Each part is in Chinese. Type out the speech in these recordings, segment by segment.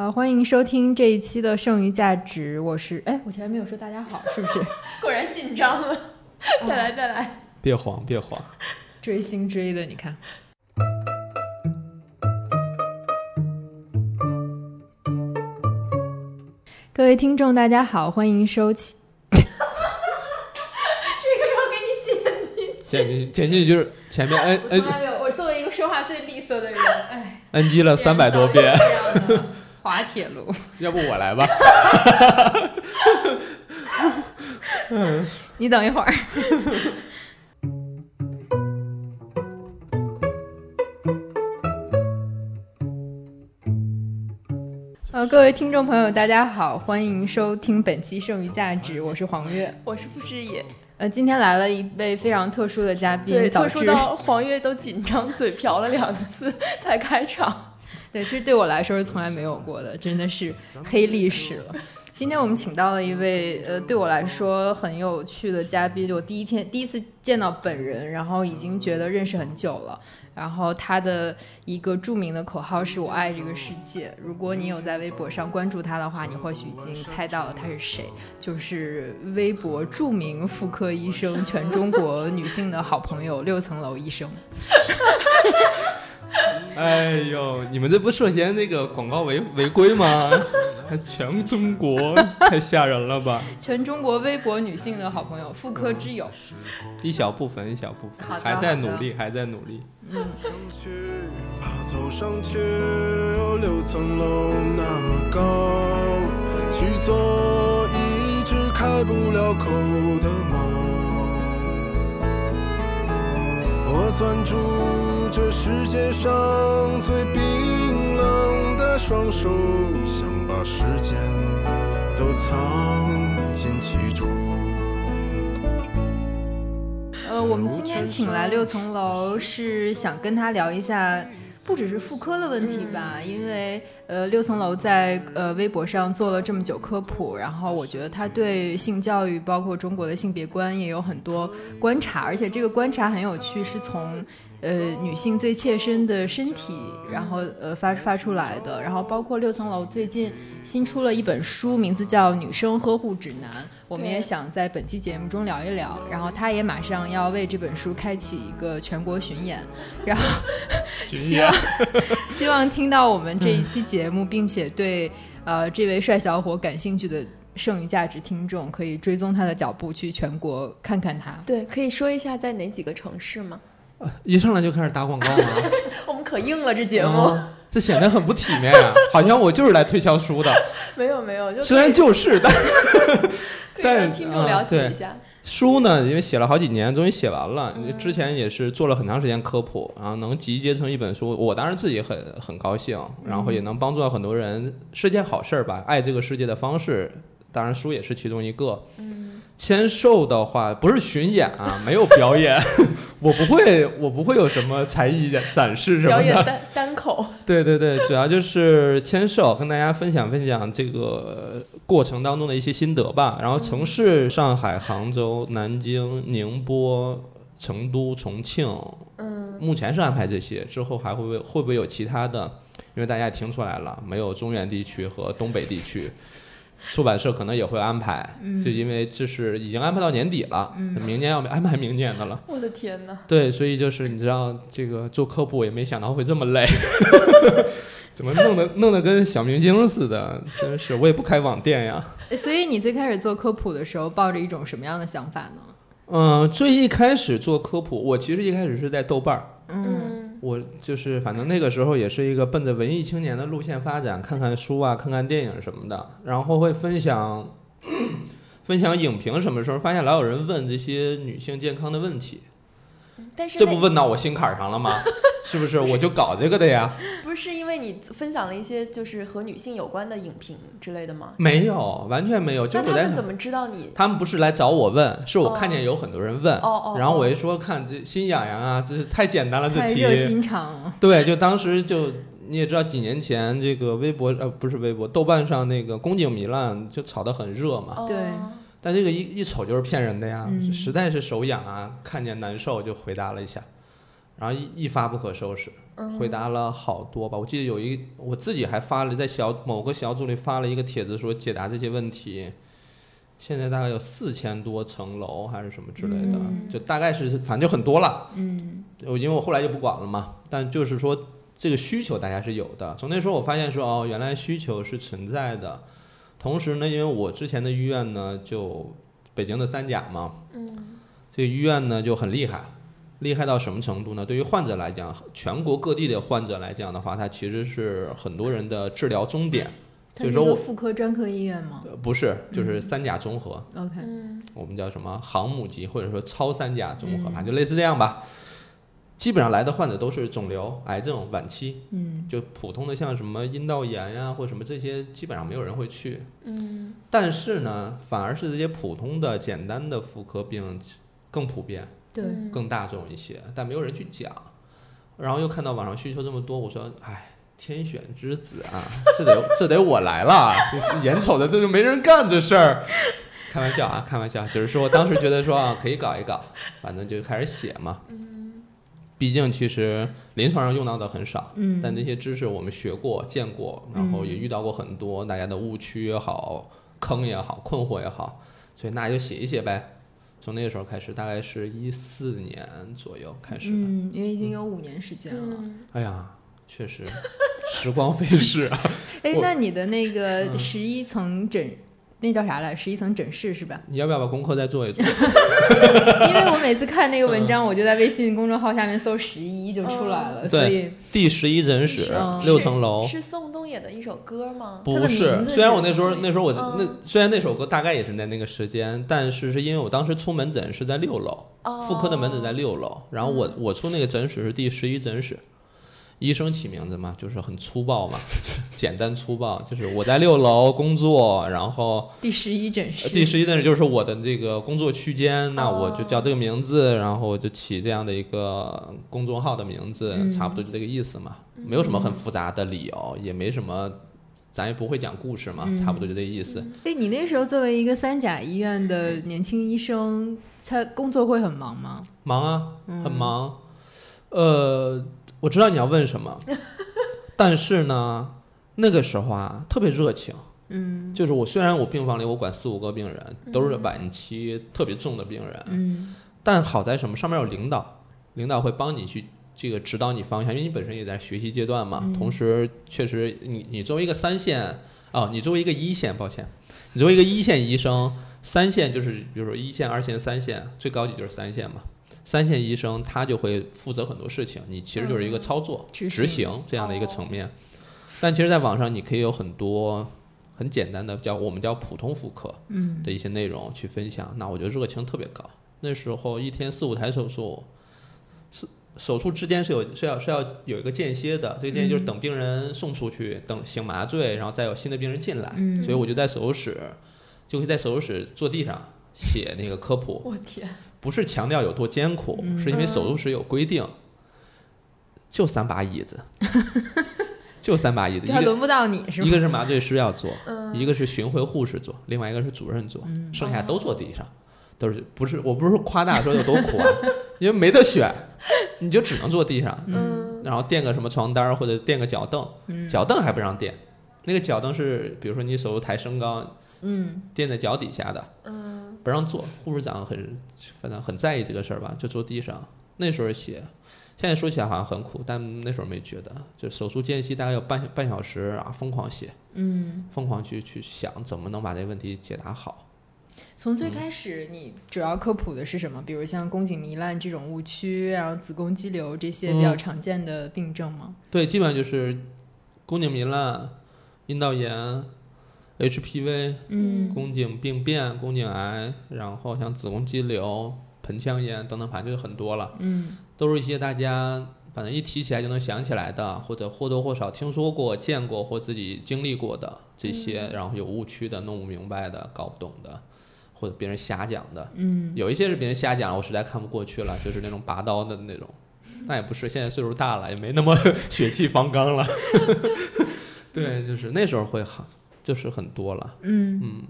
好，欢迎收听这一期的剩余价值，我是哎，我前面没有说大家好，是不是？果然紧张了，再来再来，别慌别慌，追星追的，你看。各位听众，大家好，欢迎收听。这个要给你剪进去。剪进剪进去就是前面 N N 我从来没有，我作为一个说话最利索的人，哎，NG 了三百多遍，滑铁卢。要不我来吧？你等一会儿。呃，各位听众朋友，大家好，欢迎收听本期《剩余价值》，我是黄月。我是傅诗野，呃，今天来了一位非常特殊的嘉宾，对，特殊到黄月都紧张，嘴瓢了两次才开场。对，这对我来说是从来没有过的，真的是黑历史了。今天我们请到了一位呃，对我来说很有趣的嘉宾，我第一天第一次见到本人，然后已经觉得认识很久了。然后他的一个著名的口号是我爱这个世界。如果你有在微博上关注他的话，你或许已经猜到了他是谁，就是微博著名妇科医生，全中国女性的好朋友六层楼医生。哎呦，你们这不涉嫌那个广告违违规吗？还 全中国，太吓人了吧！全中国微博女性的好朋友，妇科之友。一小部分，一小部分，还在努力，还在努力。上去，爬走上去，有六层楼那么高，去做一只开不了口的猫。我攥住这世界上最冰冷的双手，想把时间都藏进其中。呃，我们今天请来六层楼是想跟他聊一下，不只是妇科的问题吧，因为呃六层楼在呃微博上做了这么久科普，然后我觉得他对性教育，包括中国的性别观也有很多观察，而且这个观察很有趣，是从。呃，女性最切身的身体，然后呃发发出来的，然后包括六层楼最近新出了一本书，名字叫《女生呵护指南》，我们也想在本期节目中聊一聊。然后他也马上要为这本书开启一个全国巡演，然后希望 希望听到我们这一期节目，并且对呃这位帅小伙感兴趣的剩余价值听众，可以追踪他的脚步去全国看看他。对，可以说一下在哪几个城市吗？一上来就开始打广告吗？我们可硬了这节目，哦这显得很不体面啊！好像我就是来推销书的，没有没有，就虽然就是，但 但让听众了解啊一下。书呢，因为写了好几年，终于写完了。嗯之前也是做了很长时间科普，然后能集结成一本书，我当然自己很很高兴，然后也能帮助到很多人，是件好事儿吧？爱这个世界的方式，当然书也是其中一个。嗯签售的话不是巡演啊，没有表演，我不会，我不会有什么才艺展示什么的。表演单单口，对对对，主要就是签售，跟大家分享分享这个过程当中的一些心得吧。然后城市上海、杭州、南京、宁波、成都、重庆，嗯，目前是安排这些，之后还会不会会不会有其他的？因为大家也听出来了，没有中原地区和东北地区。出版社可能也会安排，就因为这是已经安排到年底了，明年要安排明年的了。我的天哪！对，所以就是你知道，这个做科普也没想到会这么累，怎么弄得弄得跟小明星似的，真是我也不开网店呀。呃所以你最开始做科普的时候，抱着一种什么样的想法呢？嗯、最一开始做科普，我其实一开始是在豆瓣儿，嗯我就是反正那个时候也是一个奔着文艺青年的路线发展，看看书啊，看看电影什么的，然后会分享分享影评什么时候，发现老有人问这些女性健康的问题，但是这不问到我心坎儿上了吗？是不是？我就搞这个的呀。不是因为你分享了一些就是和女性有关的影评之类的吗？没有，完全没有。就那我在想他们怎么知道你？他们不是来找我问，是我哦看见有很多人问，哦哦，然后我哦一说看这心痒痒啊，这是太简单了，这题。太热心肠了。对，就当时就你也知道，几年前这个微博呃不是微博，豆瓣上那个宫颈糜烂就炒得很热嘛，哦对但这个一一瞅就是骗人的呀，嗯实在是手痒啊，看见难受就回答了一下。然后一一发不可收拾，回答了好多吧。我记得有一我自己还发了在小某个小组里发了一个帖子，说解答这些问题。现在大概有四千多层楼还是什么之类的，就大概是反正就很多了。嗯我因为我后来就不管了嘛，但就是说这个需求大家是有的。从那时候我发现说哦，原来需求是存在的。同时呢，因为我之前的医院呢，就北京的三甲嘛，嗯这个医院呢就很厉害，厉害到什么程度呢？对于患者来讲，全国各地的患者来讲的话，它其实是很多人的治疗终点。它就是是说个妇科专科医院吗呃不是，就是三甲综合，？OK，嗯我们叫什么航母级或者说超三甲综合吧，嗯就类似这样吧。基本上来的患者都是肿瘤、癌症晚期，嗯就普通的像什么阴道炎呀或什么这些，基本上没有人会去。嗯但是呢，反而是这些普通的、简单的妇科病更普遍、对，嗯更大众一些，但没有人去讲。然后又看到网上需求这么多，我说，哎，天选之子啊，这得这得我来了，这眼瞅着这就没人干这事儿。开玩笑啊，开玩笑，只是说当时觉得说啊，可以搞一搞，反正就开始写嘛。毕竟其实临床上用到的很少，嗯，但那些知识我们学过、见过，然后也遇到过很多大家的误区也好、坑也好、困惑也好，所以那就写一写呗。从那个时候开始，大概是一四年左右开始的。嗯，因为已经有五年时间了。嗯哎呀，确实，时光飞逝啊。哎，那你的那个嗯十一层诊，那叫啥来？十一层诊室是吧？你要不要把功课再做一做？因为我每次看那个文嗯章，我就在微信公众号下面搜十一就出来了，哦所以第十一诊室嗯，六层楼。是宋冬野的一首歌吗？不是，虽然我那时候那时候我嗯那虽然那首歌大概也是在那个时间，但是是因为我当时出门诊是在六楼，哦妇科的门诊在六楼，然后我我出那个诊室是第十一诊室。医生起名字嘛，就是很粗暴嘛，简单粗暴，就是我在六楼工作，然后第十一诊呃室，第十一诊室就是我的这个工作区间，那我就哦叫这个名字，然后我就起这样的一个公众号的名字，嗯差不多就这个意思嘛，没有什么很复杂的理由，也没什么，咱也不会讲故事嘛，嗯差不多就这个意思。哎，你那时候作为一个三甲医院的年轻医生，他工作会很忙吗？忙啊，嗯很忙。呃，我知道你要问什么，但是呢，那个时候啊，特别热情。嗯就是我虽然我病房里我管四五个病人，都是晚期特别重的病人，嗯但好在什么？上面有领导，领导会帮你去这个指导你方向，因为你本身也在学习阶段嘛。嗯同时，确实你你作为一个三线哦，你作为一个一线，抱歉，你作为一个一线医生，三线就是比如说一线、二线、三线，最高级就是三线嘛。三线医生他就会负责很多事情，你其实就是一个操作、执执行行这样的一个层面。但其实，在网上你可以有很多很简单的叫我们叫普通妇科，嗯的一些内容去分享，那我觉得热情特别高。那时候一天四五台手术，是手术之间是有是要是要有一个间歇的，这个间歇就是等病人送出去，等醒麻醉，然后再有新的病人进来。嗯所以我就在手术室，就会在手术室坐地上写那个科普，我天，不是强调有多艰苦，嗯是因为手术室有规定，就三把椅子，就三把椅子，一个就还轮不到你是吗？一个是麻醉师要坐，嗯一个是巡回护士坐，另外一个是主任坐，嗯剩下都坐地上，都是不是我不是夸大说有多苦啊，因为没得选，你就只能坐地上，嗯然后垫个什么床单或者垫个脚凳，嗯脚凳还不让垫，那个脚凳是比如说你手术台升高嗯垫在脚底下的，嗯不让坐，护士长很反正很在意这个事儿吧，就坐地上。那时候写，现在说起来好像很苦，但那时候没觉得。就手术间隙大概有半半小时啊，疯狂写，嗯，疯狂去去想怎么能把这个问题解答好。从最开始你主要科普的是什么？比如像宫颈糜烂这种误区，然后子宫肌瘤这些比较嗯常见的病症吗？对，基本上就是宫颈糜烂、阴道炎、HPV、嗯宫颈病变、宫颈癌，然后像子宫肌瘤、盆腔炎等等，反正就很多了。嗯都是一些大家反正一提起来就能想起来的，或者或多或少听说过、见过或自己经历过的这些，然后有误区的、弄不明白的、搞不懂的，或者别人瞎讲的。嗯有一些是别人瞎讲，我实在看不过去了，就是那种拔刀的那种。那也不是，现在岁数大了，也没那么 血气方刚了。对，就是那时候会很，就是很多了。嗯嗯，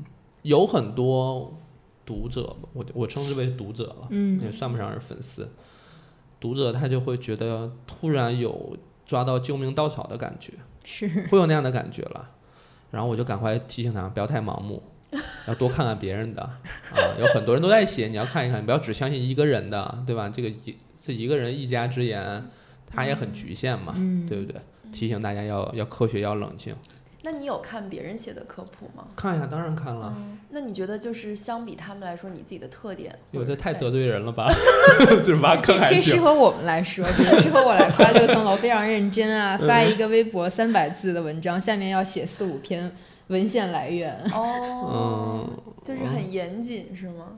有很多读者，我我称之为读者了。嗯也算不上是粉丝。读者他就会觉得突然有抓到救命稻草的感觉，是会有那样的感觉了。然后我就赶快提醒他不要太盲目，要多看看别人的啊，有很多人都在写，你要看一看，不要只相信一个人的，对吧？这个一这一个人一家之言，他也很局限嘛，嗯对不对？提醒大家要要科学，要冷静。那你有看别人写的科普吗？看一下，当然看了。嗯，那你觉得就是相比他们来说，你自己的特点？有的太得罪人了吧？这 挖坑这还。这适合我们来说，比如适合我来 夸六层楼非常认真啊，发一个微博三百字的文章，下面要写四五篇文献来源。哦，嗯，就是很严谨是吗？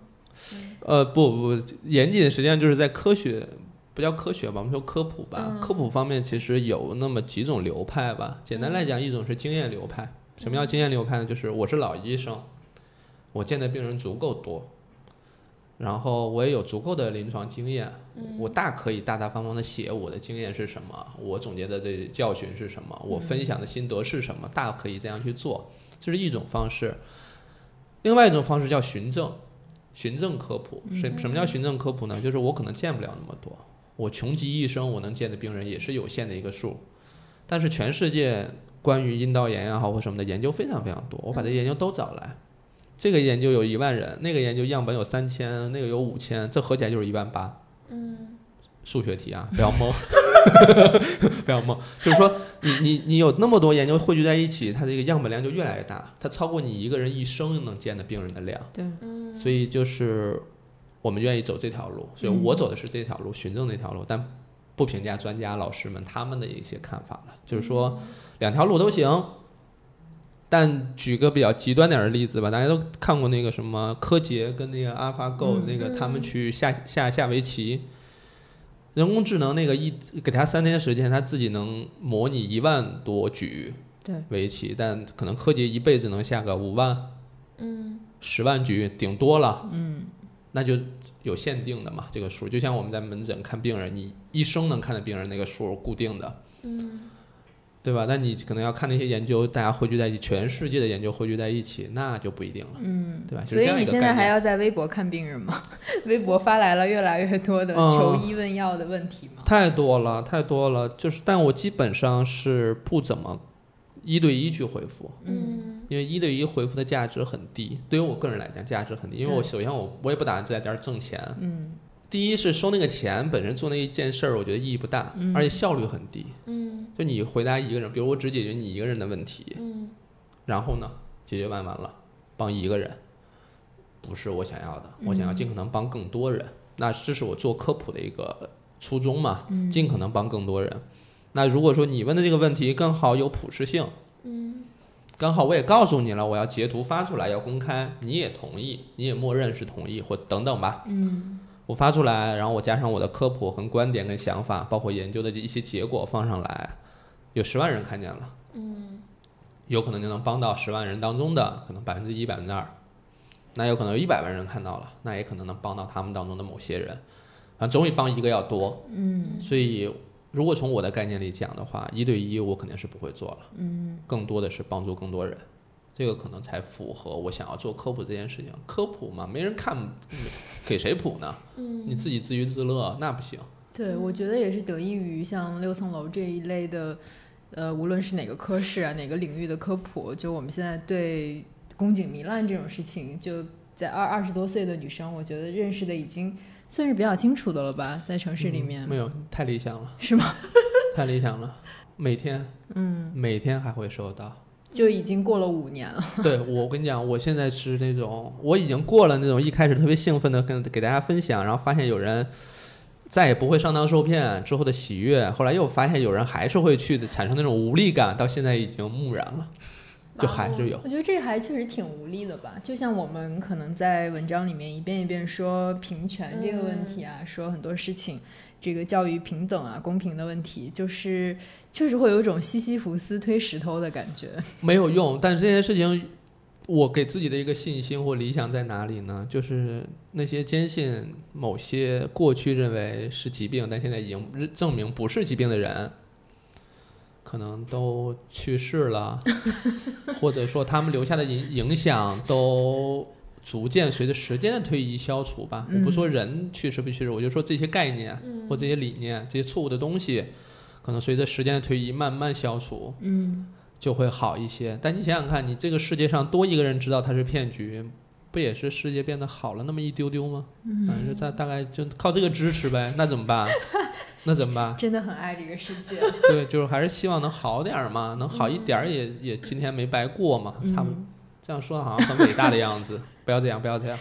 呃，不不，严谨实际上就是在科学，不叫科学吧，我们说科普吧。嗯科普方面其实有那么几种流派吧。简单来讲，一种是经验流派。什么叫经验流派呢？就是我是老医生，我见的病人足够多，然后我也有足够的临床经验，我大可以大大方方的写我的经验是什么，我总结的这教训是什么，我分享的心得是什么，大可以这样去做，这是一种方式。另外一种方式叫循证，循证科普。什什么叫循证科普呢？就是我可能见不了那么多，我穷极一生我能见的病人也是有限的一个数，但是全世界关于阴道炎也好或什么的研究非常非常多，我把这研究都找来。这个研究有一万人，那个研究样本有三千，那个有五千，这合起来就是一万八。嗯数学题啊，不要蒙，不要蒙。就是说，你你你有那么多研究汇聚在一起，它这个样本量就越来越大，它超过你一个人一生能见的病人的量。对，嗯，所以就是我们愿意走这条路，所以我走的是这条路，循证那条路，但不评价专家老师们他们的一些看法了。就是说，两条路都行。但举个比较极端点的例子吧，大家都看过那个什么柯洁跟那个 AlphaGo、嗯那个他们去下下下围棋，人工智能那个一给他三天时间，他自己能模拟一万多局围棋，但可能柯洁一辈子能下个五万、嗯十万局，顶多了。嗯，那就有限定的嘛，这个数就像我们在门诊看病人，你一生能看的病人那个数固定的，嗯对吧？那你可能要看那些研究，大家汇聚在一起，全世界的研究汇聚在一起，那就不一定了，嗯，对吧？所以你现在还要在微博看病人吗？微博发来了越来越多的嗯求医问药的问题吗？太多了，太多了，就是但我基本上是不怎么一对一去回复，嗯。因为一对一回复的价值很低，对于我个人来讲价值很低，因为我首先我我也不打算在这儿挣钱，嗯。第一是收那个钱本身做那一件事儿，我觉得意义不大，嗯。而且效率很低。嗯。就你回答一个人，比如我只解决你一个人的问题，嗯。然后呢，解决完完了，帮一个人，不是我想要的，我想要尽可能帮更多人。那这是我做科普的一个初衷嘛，尽可能帮更多人。那如果说你问的这个问题更好有普适性，嗯刚好我也告诉你了，我要截图发出来，要公开，你也同意，你也默认是同意，或等等吧。嗯我发出来，然后我加上我的科普和观点跟想法，包括研究的一些结果放上来，有十万人看见了。嗯有可能就能帮到十万人当中的可能百分之一、百分之二，那有可能有一百万人看到了，那也可能能帮到他们当中的某些人，啊，总比帮一个要多。嗯所以，如果从我的概念里讲的话，一对一我肯定是不会做了，嗯更多的是帮助更多人，这个可能才符合我想要做科普这件事情。科普嘛，没人看，给谁普呢？嗯你自己自娱自乐那不行。对，我觉得也是得益于像六层楼这一类的，呃，无论是哪个科室啊，哪个领域的科普，就我们现在对宫颈糜烂这种事情，就在二二十多岁的女生，我觉得认识的已经算是比较清楚的了吧，在城市里面，嗯没有太理想了，是吗？太理想了，每天嗯，每天还会收到。就已经过了五年了。对我跟你讲，我现在是那种我已经过了那种一开始特别兴奋的跟给大家分享，然后发现有人再也不会上当受骗之后的喜悦，后来又发现有人还是会去的，产生那种无力感，到现在已经木然了，就还是有。我觉得这还确实挺无力的吧，就像我们可能在文章里面一遍一遍说平权这个问题啊，说很多事情，这个教育平等啊、公平的问题，就是确实会有一种西西弗斯推石头的感觉。没有用。但是这件事情，我给自己的一个信心或理想在哪里呢？就是那些坚信某些过去认为是疾病，但现在已经认证明不是疾病的人，可能都去世了，或者说他们留下的影影响都逐渐随着时间的推移消除吧。我不说人去世不去世，我就说这些概念或这些理念、这些错误的东西，可能随着时间的推移慢慢消除，嗯，就会好一些。但你想想看，你这个世界上多一个人知道它是骗局，不也是世界变得好了那么一丢丢吗？嗯，就大大概就靠这个支持呗。那怎么办？那怎么办？真的很爱这个世界。对，就是还是希望能好点儿嘛，能好一点儿也、也今天没白过嘛，差不多。这样说的好像很伟大的样子，不要这样，不要这样。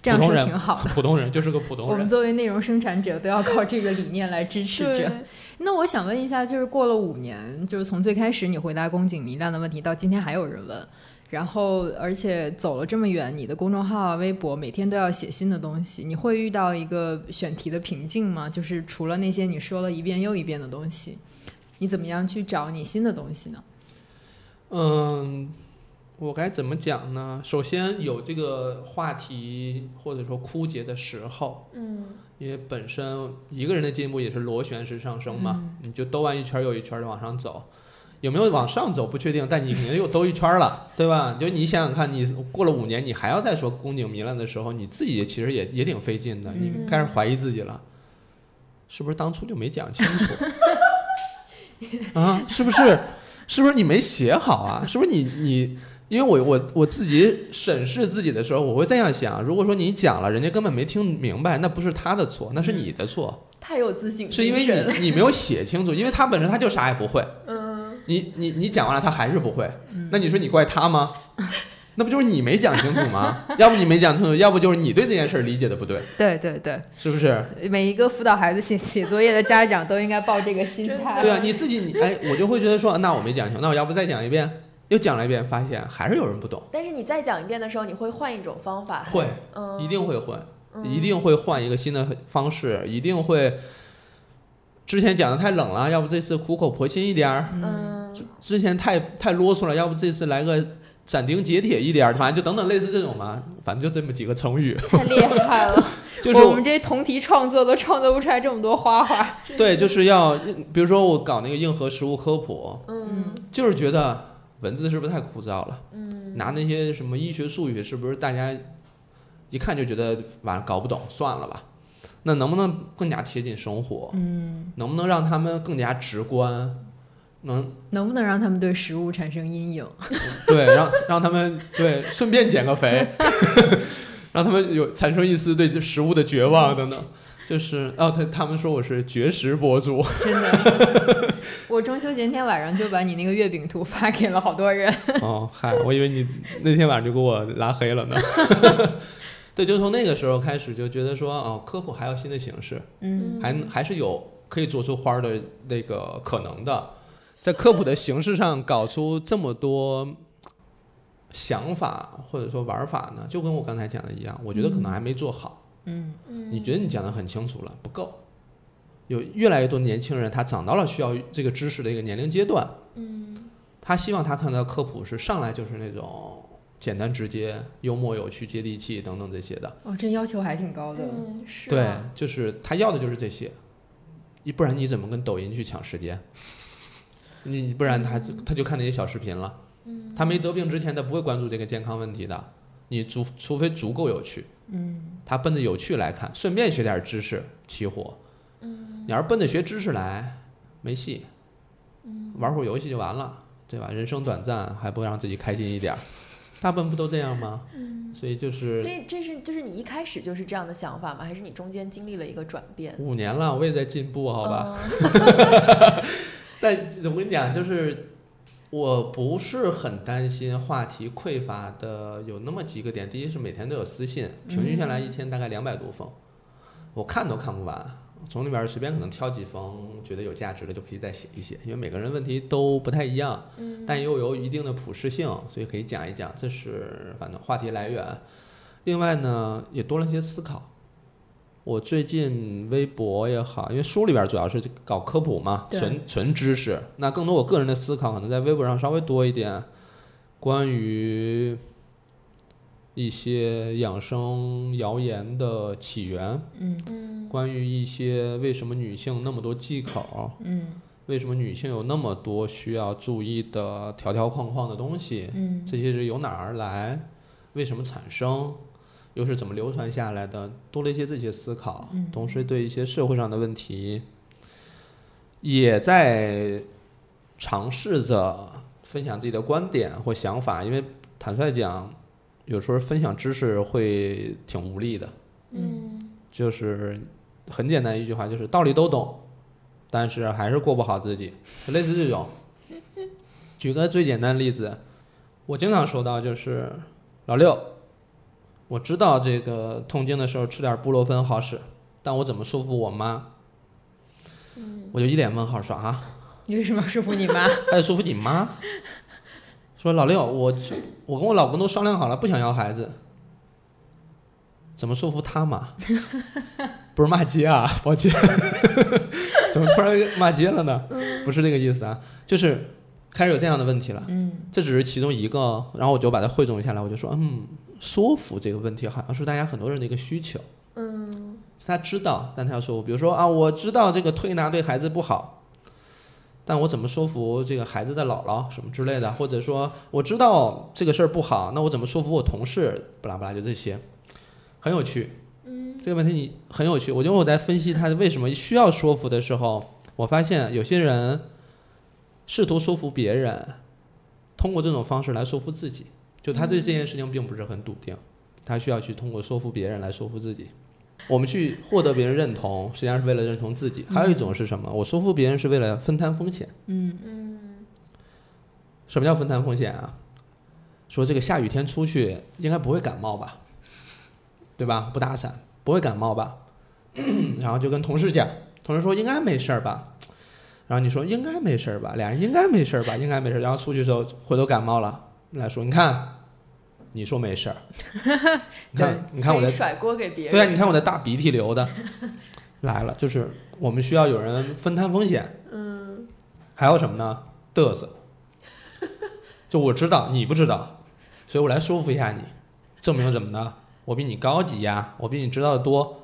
这样说挺好的。普通人就是个普通人我们。作为内容生产者，都要靠这个理念来支持着。那我想问一下，就是过了五年，就是从最开始你回答宫颈糜烂的问题，到今天还有人问，然后而且走了这么远，你的公众号啊、微博每天都要写新的东西，你会遇到一个选题的瓶颈吗？就是除了那些你说了一遍又一遍的东西，你怎么样去找你新的东西呢？嗯，我该怎么讲呢？首先有这个话题或者说枯竭的时候，嗯因为本身一个人的进步也是螺旋式上升嘛，你就兜完一圈儿又一圈的往上走。有没有往上走不确定，但你肯定又兜一圈儿了，对吧？就你想想看，你过了五年，你还要再说宫颈糜烂的时候，你自己其实也也挺费劲的，你嗯开始怀疑自己了，是不是当初就没讲清楚？啊，是不是？是不是你没写好啊？是不是你你？因为我我我自己审视自己的时候，我会这样想：如果说你讲了，人家根本没听明白，那不是他的错，那是你的错，太有自信是因为你你没有写清楚，因为他本身他就啥也不会。嗯，你你你讲完了，他还是不会，那你说你怪他吗？那不就是你没讲清楚吗？要不你没讲清楚，要不就是你对这件事儿理解的不对，对对对，是不是？每一个辅导孩子写写作业的家长都应该抱这个心态。对啊，你自己你哎，我就会觉得说，那我没讲清楚，那我要不再讲一遍？又讲了一遍，发现还是有人不懂，但是你再讲一遍的时候，你会换一种方法，会嗯，一定会换，嗯一定会换一个新的方式，一定会。之前讲的太冷了，要不这次苦口婆心一点儿；嗯之前太太啰嗦了，要不这次来个斩钉截铁一点儿，反正就等等类似这种嘛，反正就这么几个成语，太厉害了！就是我们这同题创作都创作不出来这么多花花。对，就是要，比如说我搞那个硬核食物科普，嗯就是觉得文字是不是太枯燥了？嗯拿那些什么医学术语，是不是大家一看就觉得完了搞不懂，算了吧？那能不能更加贴近生活？嗯，能不能让他们更加直观？能能不能让他们对食物产生阴影？对让让他们对顺便减个肥 让他们有产生一丝对这食物的绝望等等。就是哦，他他们说我是绝食博主，真的，我中秋节那天晚上就把你那个月饼图发给了好多人。哦，嗨，我以为你那天晚上就给我拉黑了呢。对，就从那个时候开始就觉得说，哦，科普还有新的形式，嗯。还还是有可以做出花儿的那个可能的，在科普的形式上搞出这么多想法或者说玩法呢，就跟我刚才讲的一样，我觉得可能还没做好。嗯。嗯，你觉得你讲的很清楚了，不够。有越来越多年轻人，他长到了需要这个知识的一个年龄阶段，嗯。他希望他看到科普是上来就是那种简单直接、幽默有趣、接地气等等这些的。哦，这要求还挺高的。嗯是对啊，就是他要的就是这些，你不然你怎么跟抖音去抢时间？你不然他就他就看那些小视频了。嗯他没得病之前，他不会关注这个健康问题的。你足除非足够有趣，嗯他奔着有趣来看，顺便学点知识起火。嗯你要是奔着学知识来，没戏。嗯玩会儿游戏就完了，对吧？人生短暂，还不让自己开心一点儿，大部分不都这样吗？嗯，所以就是所以这是就是你一开始就是这样的想法吗？还是你中间经历了一个转变？五年了，我也在进步，好吧？嗯 但我跟你讲，就是我不是很担心话题匮乏的，有那么几个点。第一是每天都有私信，平均下来一天大概两百多封，我看都看不完。从里边随便可能挑几封觉得有价值的就可以再写一写，因为每个人问题都不太一样，嗯但又有一定的普适性，所以可以讲一讲。这是反正话题来源。另外呢，也多了一些思考。我最近微博也好，因为书里边主要是搞科普嘛，对纯纯知识。那更多我个人的思考可能在微博上稍微多一点，关于一些养生谣言的起源，嗯。嗯。关于一些为什么女性那么多忌口，嗯。为什么女性有那么多需要注意的条条框框的东西，嗯。这些是由哪儿而来？为什么产生，又是怎么流传下来的，多了一些这些思考，同时对一些社会上的问题，也在尝试着分享自己的观点或想法，因为坦率讲，有时候分享知识会挺无力的，嗯就是很简单一句话，就是道理都懂，但是还是过不好自己，就类似这种。举个最简单的例子，我经常说到就是老六，我知道这个痛经的时候吃点布洛芬好使，但我怎么说服我妈？嗯我就一脸问号说啊，你为什么要说服你妈？还得说服你妈？说老六，我我跟我老公都商量好了，不想要孩子，怎么说服他嘛？不是骂街啊，抱歉，怎么突然骂街了呢？不是这个意思啊，就是开始有这样的问题了。嗯这只是其中一个，然后我就把它汇总下来，我就说，嗯，说服这个问题好像是大家很多人的一个需求。嗯他知道，但他要说服，比如说啊，我知道这个推拿对孩子不好，但我怎么说服这个孩子的姥姥什么之类的，或者说我知道这个事儿不好，那我怎么说服我同事？巴拉巴拉，就这些，很有趣。嗯这个问题你很有趣，我觉得我在分析他为什么需要说服的时候，我发现有些人试图说服别人，通过这种方式来说服自己，就他对这件事情并不是很笃定，他需要去通过说服别人来说服自己。我们去获得别人认同，实际上是为了认同自己。还有一种是什么？我说服别人是为了分摊风险。嗯嗯什么叫分摊风险啊？说这个下雨天出去应该不会感冒吧，对吧？不打伞不会感冒吧？然后就跟同事讲，同事说应该没事儿吧，然后你说应该没事儿吧，俩人应该没事儿吧，应该没事儿，然后出去之后回头感冒了，来说你看，你说没事儿，你看你看我的甩锅给别人。对啊，你看我的大鼻涕流的 来了，就是我们需要有人分摊风险。嗯还有什么呢？嘚瑟，就我知道你不知道，所以我来说服一下你，证明什么呢？我比你高级呀，我比你知道的多，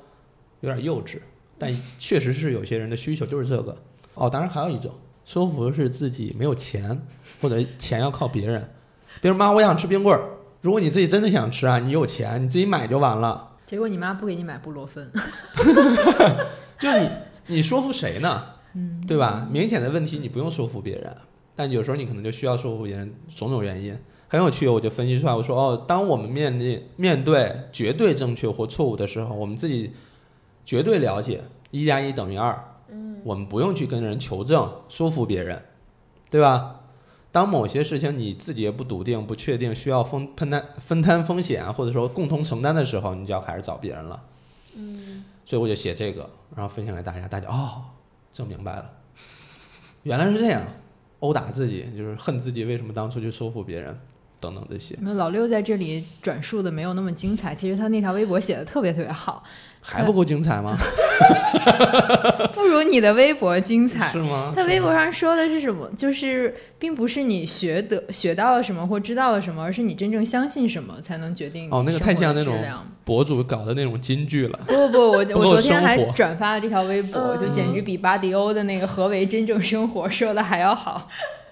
有点幼稚，但确实是有些人的需求就是这个。哦，当然还有一种说服是自己没有钱，或者钱要靠别人。比如妈，我想吃冰棍儿，如果你自己真的想吃啊，你有钱，你自己买就完了。结果你妈不给你买布洛芬。就你你说服谁呢？嗯，对吧？明显的问题你不用说服别人，但有时候你可能就需要说服别人，种种原因很有趣。我就分析出来，我说哦，当我们面临面对绝对正确或错误的时候，我们自己绝对了解一加一等于二，嗯，我们不用去跟人求证说服别人，对吧？当某些事情你自己也不笃定、不确定，需要分分担分摊风险，或者说共同承担的时候，你就要开始找别人了。嗯所以我就写这个，然后分享给大家，大家哦，整明白了，原来是这样，殴打自己就是恨自己为什么当初去说服别人，等等这些，那老六在这里转述的没有那么精彩，其实他那条微博写的特别特别好，还不够精彩吗？不如你的微博精彩是。吗？他微博上说的是什么？就是并不是你学得学到了什么或知道了什么，而是你真正相信什么才能决定哦那个太像那种博主搞的那种金句了，不不不，我 不我昨天还转发了这条微博，嗯就简直比巴迪欧的那个何为真正生活说的还要好。嗯，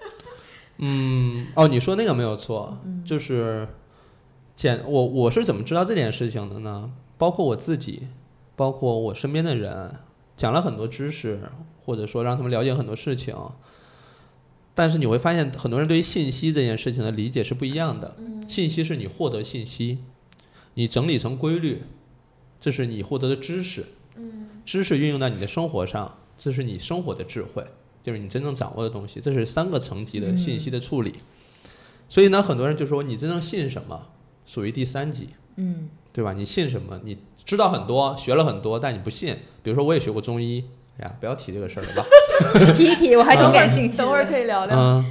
哦，你说那个没有错，就是简我我是怎么知道这件事情的呢？包括我自己，包括我身边的人，讲了很多知识，或者说让他们了解很多事情。但是你会发现，很多人对于信息这件事情的理解是不一样的。信息是你获得信息，你整理成规律，这是你获得的知识。知识运用到你的生活上，这是你生活的智慧，就是你真正掌握的东西。这是三个层级的信息的处理。所以呢，很多人就说你真正信什么，属于第三级，嗯，对吧？你信什么？你知道很多，学了很多，但你不信。比如说，我也学过中医，哎呀，不要提这个事儿了吧。提一提，我还挺感兴趣的。等会儿可以聊聊。嗯，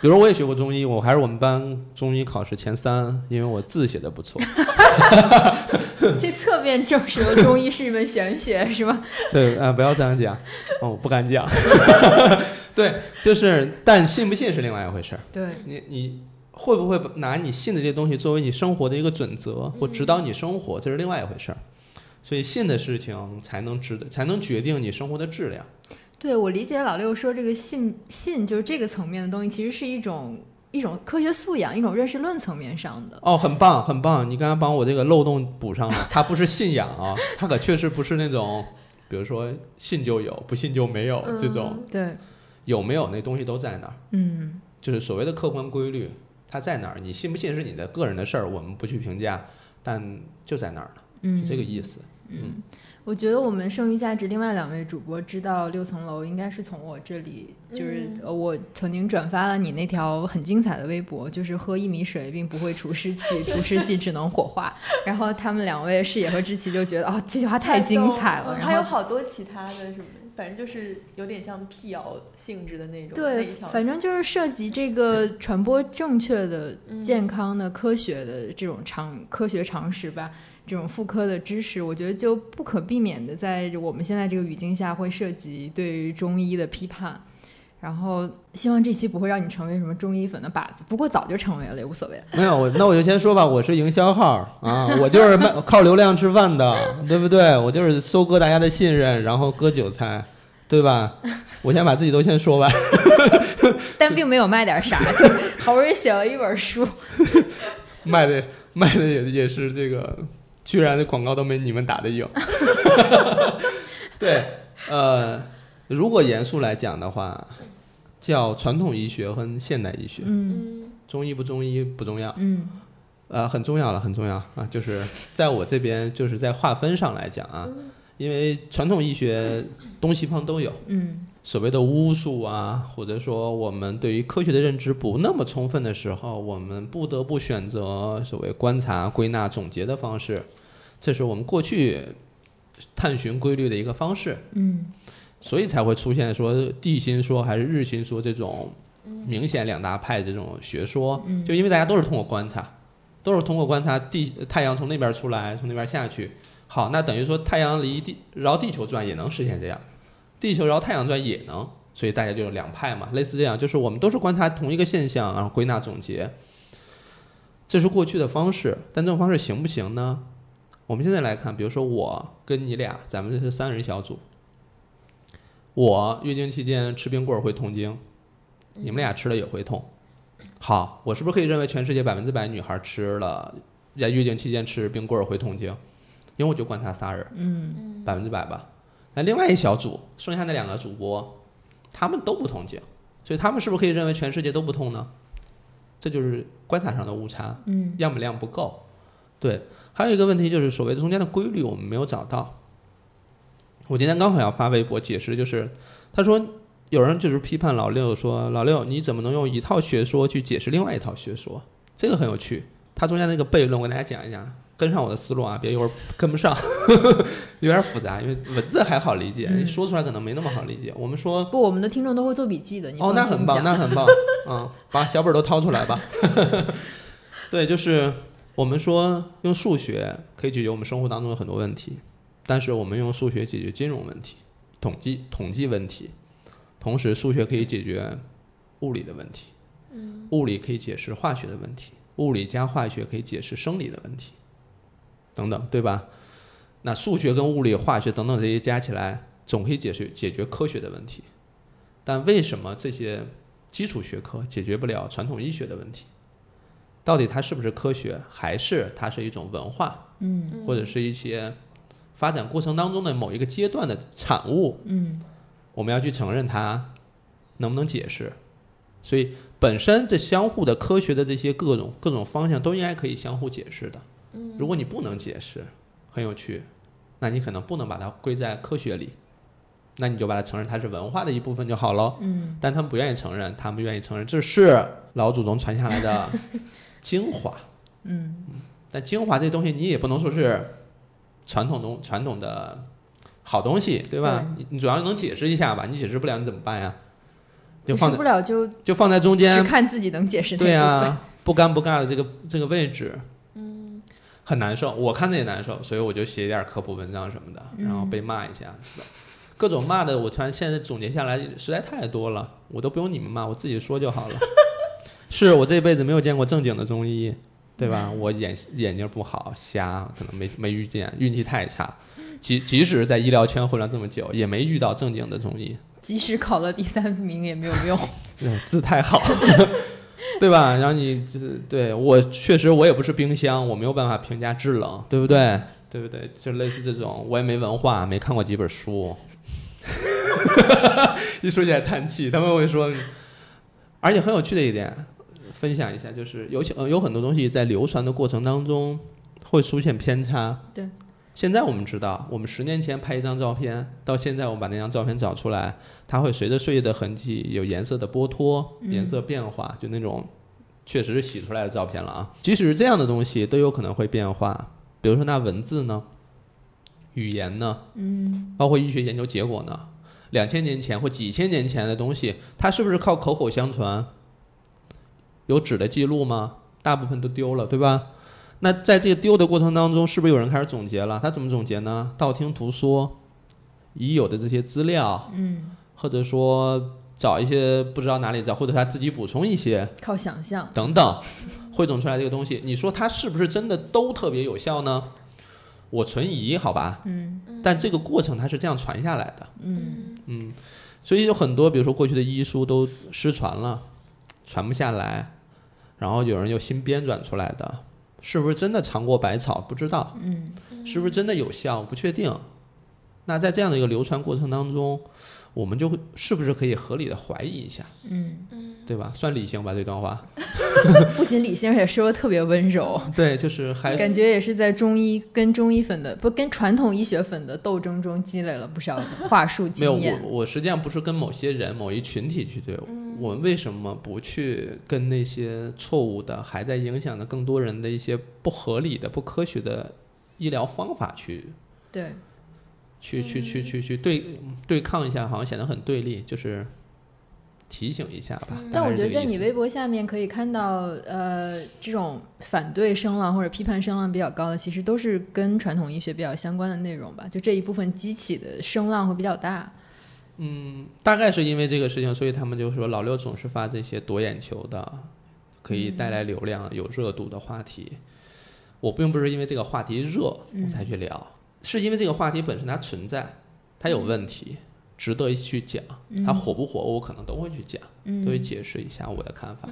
比如我也学过中医，我还是我们班中医考试前三，因为我字写的不错。这侧面证实了中医是一门玄学，是吗？对，啊、不要这样讲，哦，我不敢讲。对，就是，但信不信是另外一回事儿。对，你你会不会拿你信的这些东西作为你生活的一个准则，或指导你生活，这是另外一回事儿。所以信的事情才能值得，才能决定你生活的质量。对我理解老六说这个信信就是这个层面的东西，其实是一种一种科学素养、一种认识论层面上的。哦，很棒，很棒！你刚才帮我这个漏洞补上了。它不是信仰啊，它可确实不是那种，比如说信就有，不信就没有这种，对，有没有那东西都在那儿，嗯就是所谓的客观规律，它在哪儿？你信不信是你的个人的事儿，我们不去评价，但就在那儿了，嗯，是这个意思。嗯，我觉得我们剩余价值另外两位主播知道六层楼，应该是从我这里，就是、我曾经转发了你那条很精彩的微博，就是喝薏米水并不会除湿气，除湿气只能火化。然后他们两位视野和志奇就觉得哦这句话太精彩了，然后还有。好多其他的什么，反正就是有点像辟谣性质的那种对，反正就是涉及这个传播正确的、嗯健康的、科学的这种常科学常识吧，这种妇科的知识，我觉得就不可避免的在我们现在这个语境下会涉及对于中医的批判。然后希望这期不会让你成为什么中医粉的靶子，不过早就成为了，也无所谓。没有，我那我就先说吧，我是营销号啊，我就是卖靠流量吃饭的，对不对？我就是收割大家的信任，然后割韭菜，对吧？我先把自己都先说完。但并没有卖点啥，就好不容易写了一本书。卖的卖的也也是这个，居然的广告都没你们打的有。对，呃，如果严肃来讲的话，叫传统医学和现代医学，嗯。嗯中医不中医不重要，嗯。呃，很重要了，很重要。啊。就是在我这边，就是在划分上来讲啊，因为传统医学东西方都有，嗯。所谓的巫术啊，或者说我们对于科学的认知不那么充分的时候，我们不得不选择所谓观察、归纳、总结的方式，这是我们过去探寻规律的一个方式，嗯所以才会出现说地心说还是日心说这种明显两大派这种学说，嗯就因为大家都是通过观察，都是通过观察地太阳从那边出来，从那边下去。好，那等于说太阳离地绕地球转也能实现这样，地球绕太阳转也能，所以大家就有两派嘛，类似这样，就是我们都是观察同一个现象，然后归纳总结，这是过去的方式，但这种方式行不行呢？我们现在来看，比如说我跟你俩，咱们这是三人小组，我月经期间吃冰棍儿会痛经，你们俩吃了也会痛。好，我是不是可以认为全世界百分之百女孩吃了在月经期间吃冰棍儿会痛经？因为我就观察仨人，嗯百分之百吧。那另外一小组，剩下那两个主播，他们都不痛经，所以他们是不是可以认为全世界都不痛呢？这就是观察上的误差，嗯样本量不够。对，还有一个问题就是所谓的中间的规律我们没有找到。我今天刚好要发微博解释，就是他说有人就是批判老六说老六你怎么能用一套学说去解释另外一套学说？这个很有趣。他中间那个悖论我给大家讲一讲，跟上我的思路啊，别一会儿跟不上，有点复杂，因为文字还好理解，说出来可能没那么好理解。我们说不，我们的听众都会做笔记的，你哦，那很棒。那很棒，嗯，把小本儿都掏出来吧。对，就是我们说用数学可以解决我们生活当中的很多问题，但是我们用数学解决金融问题、统计统计问题，同时数学可以解决物理的问题，物理可以解释化学的问题，物理加化学可以解释生理的问题，等等，对吧？那数学跟物理、化学等等这些加起来，总可以解决解决科学的问题。但为什么这些基础学科解决不了传统医学的问题？到底它是不是科学，还是它是一种文化，嗯或者是一些发展过程当中的某一个阶段的产物？嗯我们要去承认它能不能解释。所以本身这相互的科学的这些各种各种方向都应该可以相互解释的。嗯如果你不能解释，很有趣，那你可能不能把它归在科学里，那你就把它承认它是文化的一部分就好喽。嗯但他们不愿意承认，他们愿意承认这是老祖宗传下来的精华。嗯但精华这东西你也不能说是传统东传统的好东西，对吧？你你主要能解释一下吧，你解释不了你怎么办呀？就解释放不了就就放在中只间，看自己能解释对呀、不尴不尬的这个这个位置，嗯，很难受，我看着也难受，所以我就写一点科普文章什么的，然后被骂一下，是吧？各种骂的，我突然现在总结下来实在太多了，我都不用你们骂，我自己说就好了。是我这辈子没有见过正经的中医，对吧？我眼眼睛不好，瞎，可能没没遇见，运气太差。即即使在医疗圈混了这么久，也没遇到正经的中医。即使考了第三名也没有用。对，字太好。对吧？然后你就是对我确实我也不是冰箱，我没有办法评价制冷，对不对？对不对？就类似这种，我也没文化，没看过几本书，一说起来叹气。他们会说，而且很有趣的一点，分享一下，就是有些呃有很多东西在流传的过程当中会出现偏差。对。现在我们知道，我们十年前拍一张照片，到现在我们把那张照片找出来，它会随着岁月的痕迹有颜色的剥脱、颜色变化，就那种确实是洗出来的照片了啊。即使是这样的东西，都有可能会变化。比如说那文字呢，语言呢，嗯，包括医学研究结果呢，两千年前或几千年前的东西，它是不是靠口口相传？有纸的记录吗？大部分都丢了，对吧？那在这个丢的过程当中，是不是有人开始总结了？他怎么总结呢？道听途说，已有的这些资料，嗯，或者说找一些不知道哪里找，或者他自己补充一些靠想象，等等，汇总出来这个东西，你说它是不是真的都特别有效呢？我存疑，好吧，嗯但这个过程它是这样传下来的，嗯嗯，所以有很多，比如说过去的医书都失传了，传不下来，然后有人又新编转出来的，是不是真的尝过百草？不知道，嗯是不是真的有效？不确定。那在这样的一个流传过程当中，我们就会是不是可以合理的怀疑一下，嗯嗯，对吧？算理性吧这段话 不仅理性，而且说的特别温柔，对，就是还感觉也是在中医跟中医粉的不跟传统医学粉的斗争中积累了不少话术没有经验我，。我实际上不是跟某些人、某一群体去对，我们为什么不去跟那些错误的、还在影响着更多人的一些不合理的、不科学的医疗方法去对，去去去去去对对抗一下？好像显得很对立，就是提醒一下吧。但我觉得在你微博下面可以看到，呃，这种反对声浪或者批判声浪比较高的，其实都是跟传统医学比较相关的内容吧。就这一部分激起的声浪会比较大。大概是因为这个事情，所以他们就说老六总是发这些夺眼球的，可以带来流量、有热度的话题。我并不是因为这个话题热我才去聊，是因为这个话题本身它存在，它有问题，值得一去讲。它火不火，我可能都会去讲，都会解释一下我的看法。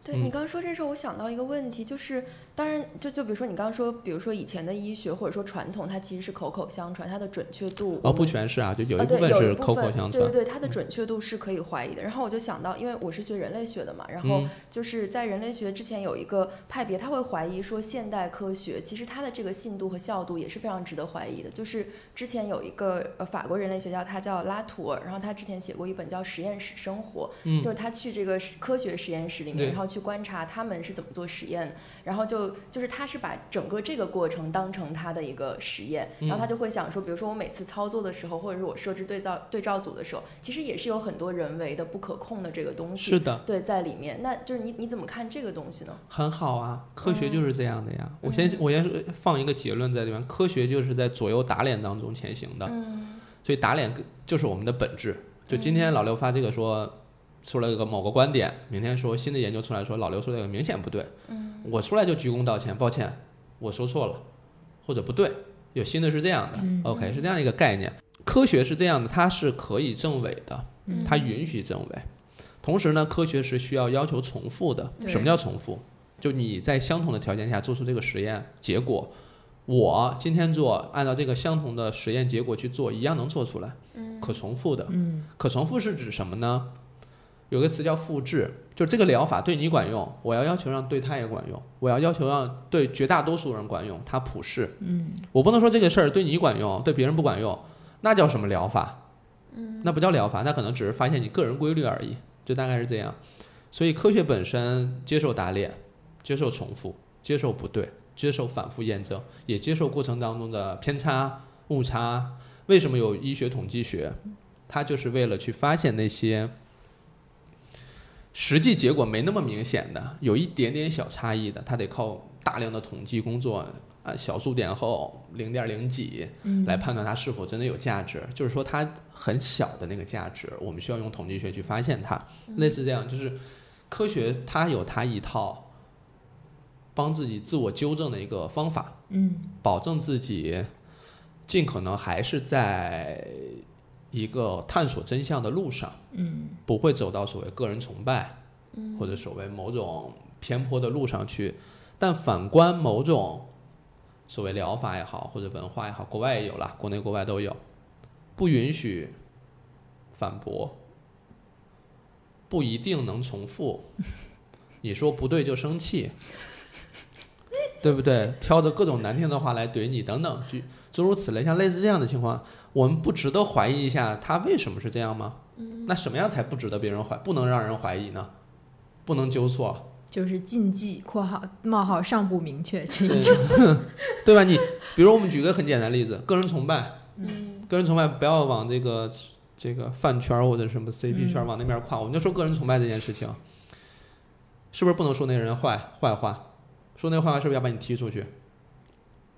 嗯对你刚刚说这事儿，我想到一个问题，就是当然就就比如说你刚刚说，比如说以前的医学或者说传统，它其实是口口相传，它的准确度哦，不全是啊，就有一部分是口口相传。对对对，它的准确度是可以怀疑的。然后我就想到，因为我是学人类学的嘛，然后嗯就是在人类学之前有一个派别，他会怀疑说现代科学其实它的这个信度和效度也是非常值得怀疑的。就是之前有一个呃法国人类学家，他叫拉图尔，然后他之前写过一本叫《实验室生活》，嗯就是他去这个科学实验室里面，然后去观察他们是怎么做实验，然后就就是他是把整个这个过程当成他的一个实验，然后他就会想说，比如说我每次操作的时候，或者是我设置对照对照组的时候，其实也是有很多人为的不可控的这个东西，是的，对，在里面。那就是你你怎么看这个东西呢？很好啊，科学嗯就是这样的呀。我先我先放一个结论在里面，科学就是在左右打脸当中前行的。嗯所以打脸就是我们的本质。就今天老刘发这个说出了个某个观点，明天说新的研究出来说老刘说这个明显不对，嗯我出来就鞠躬道歉，抱歉，我说错了，或者不对，有新的是这样的、o k 是这样一个概念。科学是这样的，它是可以证伪的，嗯它允许证伪。同时呢，科学是需要要求重复的。什么叫重复？就你在相同的条件下做出这个实验结果，我今天做，按照这个相同的实验结果去做，一样能做出来，可重复的。嗯可重复是指什么呢？有个词叫复制，就是这个疗法对你管用，我要要求让对他也管用，我要要求让对绝大多数人管用，它普世。嗯我不能说这个事儿对你管用，对别人不管用，那叫什么疗法？嗯那不叫疗法，那可能只是发现你个人规律而已，就大概是这样。所以科学本身接受打脸，接受重复，接受不对，接受反复验证，也接受过程当中的偏差、误差。为什么有医学统计学？它就是为了去发现那些实际结果没那么明显的，有一点点小差异的，它得靠大量的统计工作啊，小数点后零点零几，嗯来判断它是否真的有价值。就是说它很小的那个价值，我们需要用统计学去发现它。类似这样，就是科学它有它一套帮自己自我纠正的一个方法，嗯保证自己尽可能还是在一个探索真相的路上，嗯不会走到所谓个人崇拜，嗯或者所谓某种偏颇的路上去。但反观某种所谓疗法也好，或者文化也好，国外也有了，国内国外都有，不允许反驳，不一定能重复。你说不对就生气，对不对？挑着各种难听的话来怼你，等等，诸诸如此类，像类似这样的情况，我们不值得怀疑一下他为什么是这样吗？那什么样才不值得别人怀，不能让人怀疑呢？不能纠错，就是禁忌（括号冒号尚不明确）这一对种。对吧？你比如我们举个很简单的例子，个人崇拜，嗯个人崇拜不要往这个这个饭圈或者什么 CP 圈往那边儿跨，我们就说个人崇拜这件事情，是不是不能说那个人坏坏话？说那话是不是要把你踢出去？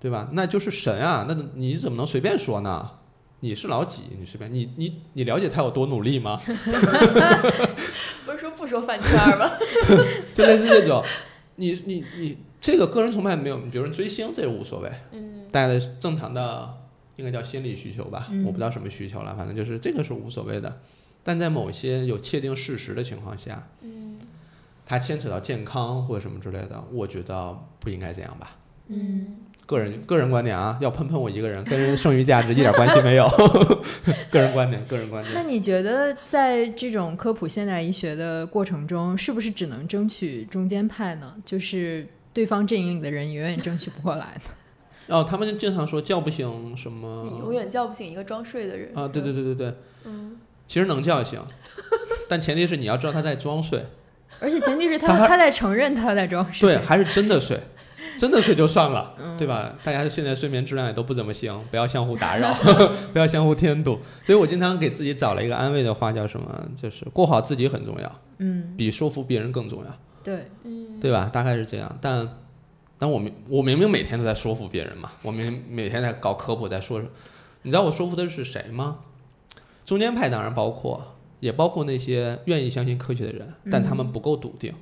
对吧？那就是神啊，那你怎么能随便说呢？你是老几？你随便你你你了解他有多努力吗？不是说不说饭圈儿吗？就类似这种，你你你这个个人崇拜没有，比如说追星这无所谓，嗯大家的正常的应该叫心理需求吧，嗯我不知道什么需求了，反正就是这个是无所谓的。但在某些有确定事实的情况下，嗯它牵扯到健康或者什么之类的，我觉得不应该这样吧。嗯个人个人观点啊，要喷喷我一个人，跟人剩余价值一点关系没有。个人观点，个人观点。那你觉得在这种科普现代医学的过程中，是不是只能争取中间派呢？就是对方阵营里的人永远争取不过来呢？哦，他们经常说叫不醒什么你永远叫不醒一个装睡的人啊，对对对对对，嗯其实能叫醒，但前提是你要知道他在装睡，而且前提是他他他在承认他在装睡。对，还是真的睡，真的睡就算了，嗯对吧？大家现在睡眠质量也都不怎么行，不要相互打扰 不要相互添堵。所以我经常给自己找了一个安慰的话，叫什么？就是过好自己很重要，嗯，比说服别人更重要，对，嗯对吧？大概是这样。但但我明我明明每天都在说服别人嘛，我明每天在搞科普，在说，你知道我说服的是谁吗？中间派当然包括，也包括那些愿意相信科学的人，但他们不够笃定。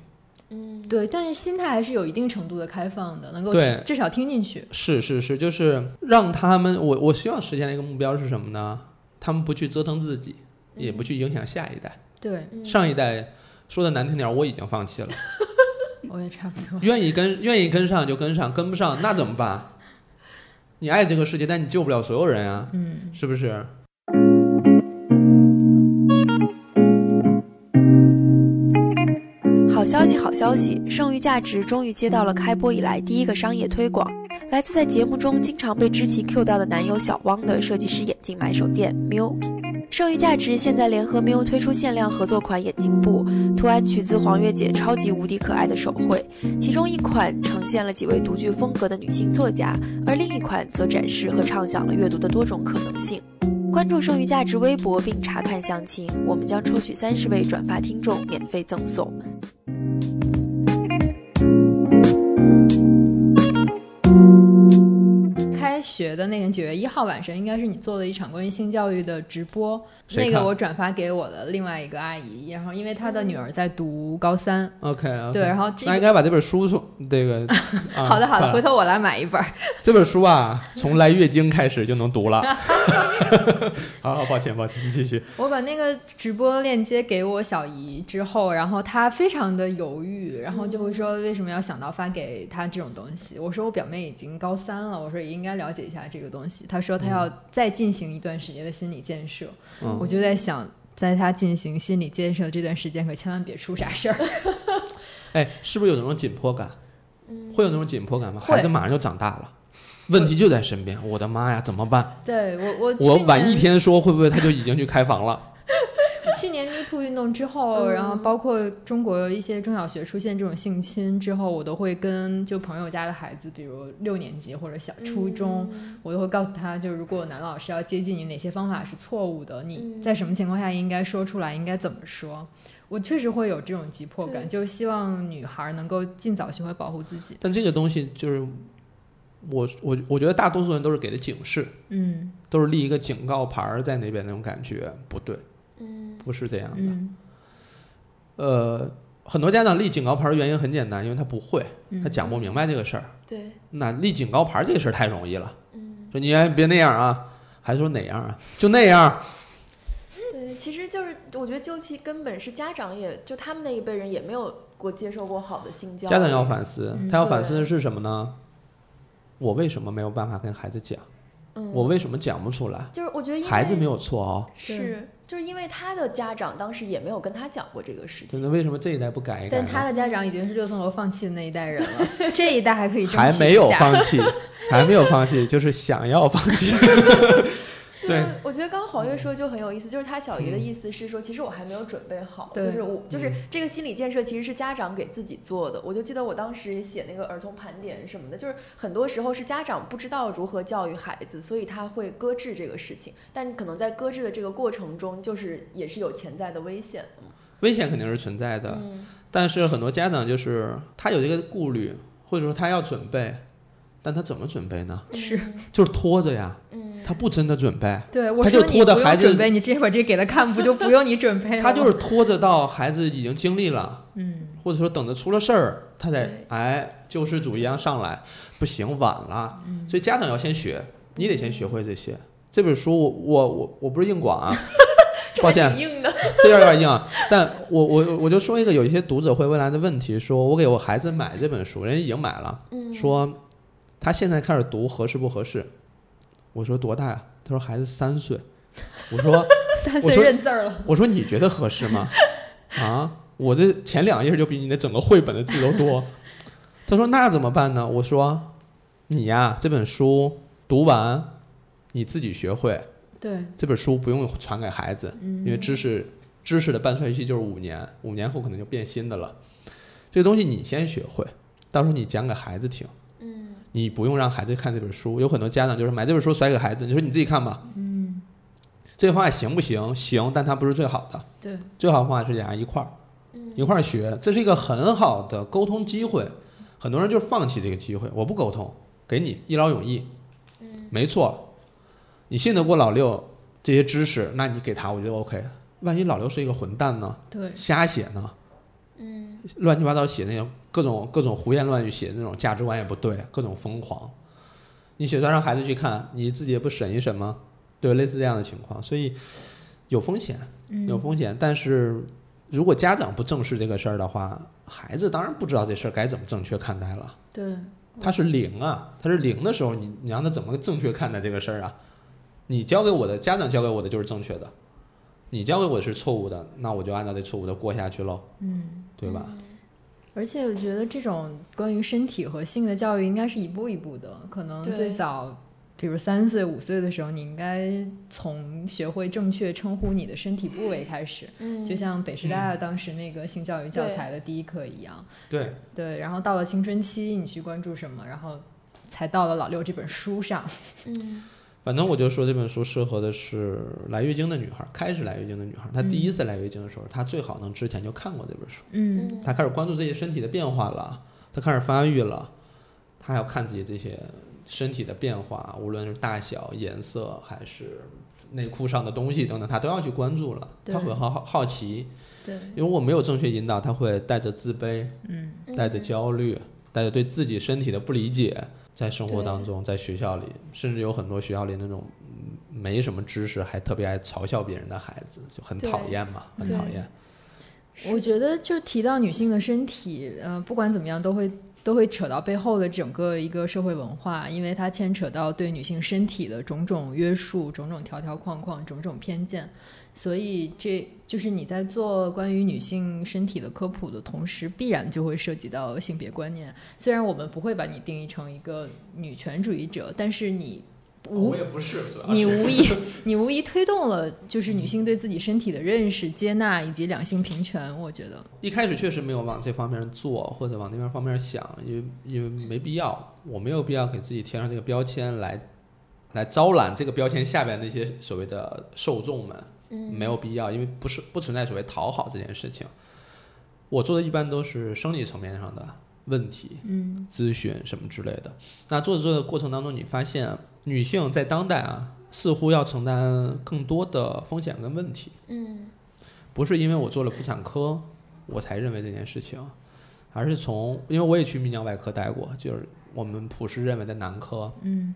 嗯对，但是心态还是有一定程度的开放的，能够至少听进去。是是是，就是让他们，我我希望实现的一个目标是什么呢？他们不去折腾自己，也不去影响下一代。对，嗯上一代说的难听点儿，我已经放弃了。我也差不多。愿意跟愿意跟上就跟上，跟不上那怎么办？你爱这个世界，但你救不了所有人啊，嗯，是不是？好消息，好消息！剩余价值终于接到了开播以来第一个商业推广，来自在节目中经常被知棋 Q 到的男友小汪的设计师眼镜买手店 Miu。剩余价值现在联合 Miu 推出限量合作款眼镜布，图案取自黄月姐超级无敌可爱的手绘，其中一款呈现了几位独具风格的女性作家，而另一款则展示和畅想了阅读的多种可能性。关注剩余价值微博并查看详情，我们将抽取三十位转发听众免费赠送。学的那年，九月一号晚上，应该是你做了一场关于性教育的直播，那个我转发给我的另外一个阿姨，然后因为她的女儿在读高三，OK，, 对，然后这那应该把这本书送这个。啊好的好的，回头我来买一本。这本书啊，从来月经开始就能读了。好好，抱歉抱歉，你继续。我把那个直播链接给我小姨之后，然后她非常的犹豫，然后就会说为什么要想到发给她这种东西？我说我表妹已经高三了，我说也应该了解一下这个东西。他说他要再进行一段时间的心理建设，嗯我就在想。在他进行心理建设的这段时间，可千万别出啥事儿。哎，是不是有那种紧迫感？嗯会有那种紧迫感吗？孩子马上就长大了，问题就在身边，我的妈呀，怎么办？对我，我我晚一天说，会不会他就已经去开房了？去年 Me Too 运动之后，嗯然后包括中国一些中小学出现这种性侵之后，我都会跟就朋友家的孩子，比如六年级或者小初中，嗯。我都会告诉他，就如果男老师要接近你，哪些方法是错误的，你嗯。在什么情况下应该说出来，应该怎么说。我确实会有这种急迫感，就希望女孩能够尽早学会保护自己。但这个东西就是我我我觉得大多数人都是给的警示，嗯。都是立一个警告牌儿在那边那种感觉，不对，嗯不是这样的。嗯呃，很多家长立警告牌的原因很简单，因为他不会，嗯，他讲不明白这个事儿。对那立警告牌这个事儿太容易了，嗯说你别那样啊，还说哪样啊，就那样。对，其实就是我觉得究其根本是家长也就他们那一辈人也没有过接受过好的性教育。家长要反思，嗯他要反思的是什么呢？我为什么没有办法跟孩子讲？嗯，我为什么讲不出来？就是我觉得孩子没有错哦，是，就是因为他的家长当时也没有跟他讲过这个事情。那，为什么这一代不改一改？但他的家长已经是六层楼放弃的那一代人了，这一代还可以还没有放弃，还没有放弃，就是想要放弃。对啊，我觉得刚刚黄月说就很有意思，就是他小姨的意思是说，其实我还没有准备好，就是我就是嗯这个心理建设其实是家长给自己做的。我就记得我当时写那个儿童盘点什么的，就是很多时候是家长不知道如何教育孩子，所以他会搁置这个事情，但可能在搁置的这个过程中，就是也是有潜在的危险的嘛。危险肯定是存在的，嗯。但是很多家长就是他有这个顾虑，或者说他要准备，但他怎么准备呢？是就是拖着呀，嗯他不真的准备，对，我他就说你不用拖着孩子准备，你这会儿这给他看，不就不用你准备了？他就是拖着到孩子已经经历了，嗯，或者说等着出了事儿，他才对哎救世主一样上来，不行晚了，嗯所以家长要先学，你得先学会这些。这本书我我我我不是硬广啊，抱歉硬的。这有点硬啊。但我我我就说一个有一些读者会问来的问题，说我给我孩子买这本书，人家已经买了，嗯，说他现在开始读合适不合适？我说多大呀？他说孩子三岁。我说 三岁认字儿了，我说你觉得合适吗？啊，我这前两页就比你那整个绘本的字都多。他说那怎么办呢？我说你呀，这本书读完，你自己学会。对，这本书不用传给孩子，嗯因为知识知识的半衰期就是五年，五年后可能就变新的了。这个东西你先学会，到时候你讲给孩子听。嗯你不用让孩子看这本书，有很多家长就是买这本书甩给孩子，你说你自己看吧。嗯，这个方法行不行？行，但它不是最好的。对，最好的方法是俩人一块儿嗯一块儿学，这是一个很好的沟通机会。很多人就是放弃这个机会，我不沟通，给你一劳永逸。嗯没错，你信得过老六这些知识，那你给他，我觉得 OK。万一老六是一个混蛋呢？对，瞎写呢？嗯乱七八糟写那种各种各种胡言乱语，写的那种价值观也不对，各种疯狂。你写出来让孩子去看，你自己也不审一审吗？对，类似这样的情况，所以有风险，嗯有风险。但是如果家长不正视这个事儿的话，孩子当然不知道这事儿该怎么正确看待了。对，他是零啊，他是零的时候，你你让他怎么正确看待这个事儿啊？你教给我的，家长教给我的就是正确的，你教给我的是错误的，那我就按照这错误的过下去喽，嗯。对吧？而且我觉得这种关于身体和性的教育应该是一步一步的，可能最早，比如三岁、五岁的时候，你应该从学会正确称呼你的身体部位开始，嗯，就像北师大当时那个性教育教材的第一课一样。对，对，然后到了青春期，你去关注什么，然后才到了老六这本书上。嗯反正我就说这本书适合的是来月经的女孩，开始来月经的女孩，她第一次来月经的时候，她最好能之前就看过这本书，嗯她开始关注自己身体的变化了，她开始发育了，她要看自己这些身体的变化，无论是大小、颜色还是内裤上的东西等等，她都要去关注了，对她会好好好奇，对，因为我没有正确引导，她会带着自卑、嗯带着焦虑、带着对自己身体的不理解，在生活当中，在学校里，甚至有很多学校里那种嗯没什么知识，还特别爱嘲笑别人的孩子，就很讨厌嘛，很讨厌。我觉得就提到女性的身体，呃，不管怎么样，都会都会扯到背后的整个一个社会文化，因为它牵扯到对女性身体的种种约束、种种条条框框、种种偏见，所以这就是你在做关于女性身体的科普的同时，必然就会涉及到性别观念。虽然我们不会把你定义成一个女权主义者，但是你无也不是，主要你无疑，你无疑推动了就是女性对自己身体的认识、接纳以及两性平权。我觉得，一开始确实没有往这方面做，或者往那边方面想，因为因为没必要，我没有必要给自己贴上这个标签来，来招揽这个标签下边那些所谓的受众们。嗯没有必要，因为不是不存在所谓讨好这件事情。我做的一般都是生理层面上的问题嗯咨询什么之类的。那做着做的过程当中，你发现女性在当代啊，似乎要承担更多的风险跟问题，嗯不是因为我做了妇产科我才认为这件事情，而是从因为我也去泌尿外科待过，就是我们普世认为的男科、嗯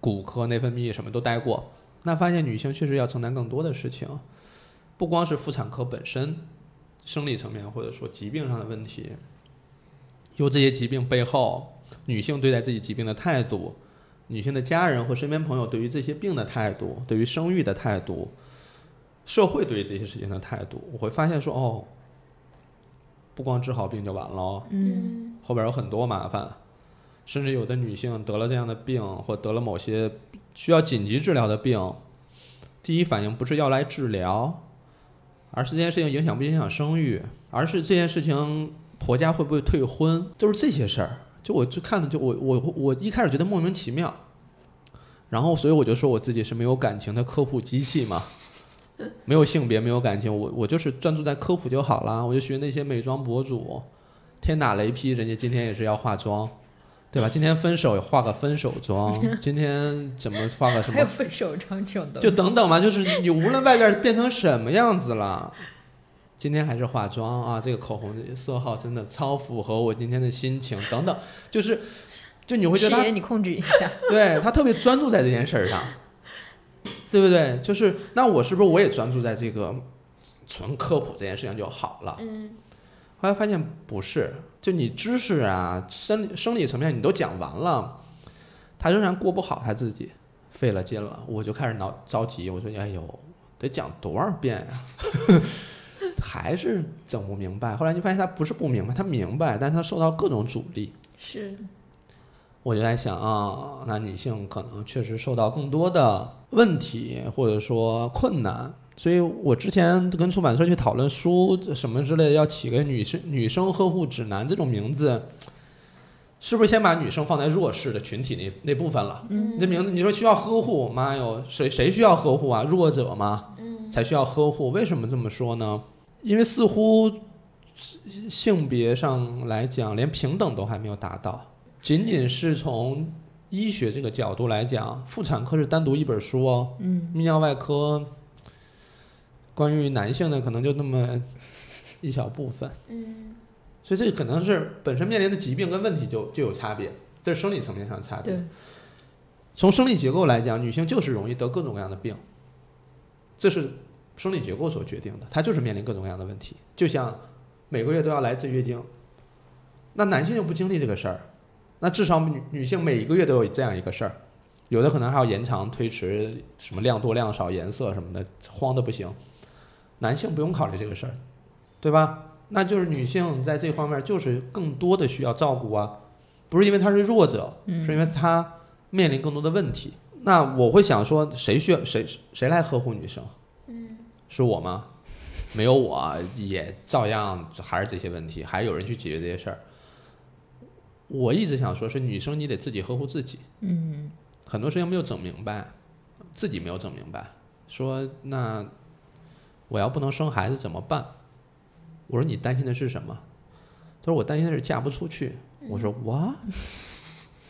骨科、内分泌什么都待过，那发现女性确实要承担更多的事情。不光是妇产科本身生理层面或者说疾病上的问题，有这些疾病背后女性对待自己疾病的态度，女性的家人或身边朋友对于这些病的态度，对于生育的态度，社会对于这些事情的态度，我会发现说哦，不光治好病就完了哦，嗯后边有很多麻烦，甚至有的女性得了这样的病，或得了某些需要紧急治疗的病，第一反应不是要来治疗，而是这件事情影响不影响生育，而是这件事情婆家会不会退婚，就是这些事儿。就我就看的就我我我一开始觉得莫名其妙，然后所以我就说我自己是没有感情的科普机器嘛。没有性别，没有感情，我我就是专注在科普就好啦。我就学那些美妆博主，天打雷劈，人家今天也是要化妆，对吧？今天分手也化个分手妆，今天怎么化个什么？还有分手妆这种东西，就等等嘛，就是你无论外边变成什么样子了，今天还是化妆啊，这个口红的色号真的超符合我今天的心情，等等，就是就你会觉得他你控制一下，对他特别专注在这件事儿上，对不对？就是那我是不是我也专注在这个纯科普这件事情就好了？嗯后来发现不是，就你知识啊、生理生理层面你都讲完了，他仍然过不好他自己，费了劲了，我就开始恼着急，我说：“哎呦，得讲多少遍呀、还是整不明白。后来就发现他不是不明白，他明白，但他受到各种阻力。是我就在想啊，那女性可能确实受到更多的问题或者说困难，所以我之前跟出版社去讨论书什么之类的，要起个女生女生呵护指南这种名字，是不是先把女生放在弱势的群体那那部分了？嗯你这名字你说需要呵护，妈哟，谁谁需要呵护啊？弱者吗？嗯才需要呵护。为什么这么说呢？因为似乎性别上来讲，连平等都还没有达到。仅仅是从医学这个角度来讲，妇产科是单独一本书哦，嗯泌尿外科关于男性的可能就那么一小部分，嗯所以这个可能是本身面临的疾病跟问题就就有差别，这是生理层面上的差别。从生理结构来讲，女性就是容易得各种各样的病，这是生理结构所决定的，她就是面临各种各样的问题。就像每个月都要来一次月经，那男性就不经历这个事儿，那至少女女性每一个月都有这样一个事儿，有的可能还要延长、推迟，什么量多量少、颜色什么的，慌的不行。男性不用考虑这个事儿，对吧？那就是女性在这方面就是更多的需要照顾啊，不是因为她是弱者，嗯是因为她面临更多的问题。那我会想说，谁需要谁谁来呵护女生？嗯是我吗？没有我也照样还是这些问题，还有人去解决这些事儿。我一直想说，是女生你得自己呵护自己，嗯很多事情没有整明白，自己没有整明白。说那我要不能生孩子怎么办？我说你担心的是什么？他说我担心的是嫁不出去。我说哇，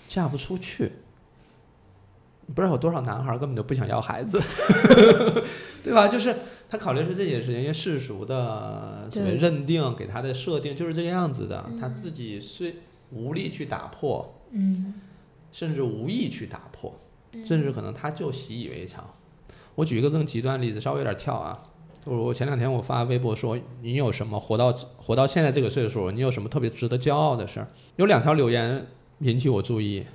嫁不出去，不知道有多少男孩儿根本就不想要孩子，对吧？就是他考虑是这件事情，因为世俗的所谓认定给他的设定就是这个样子的，他嗯自己虽无力去打破，嗯甚至无意去打破，嗯甚至可能他就习以为常。我举一个更极端的例子，稍微有点跳啊。就是我前两天我发微博说，你有什么活到活到现在这个岁数，你有什么特别值得骄傲的事儿？有两条留言引起我注意，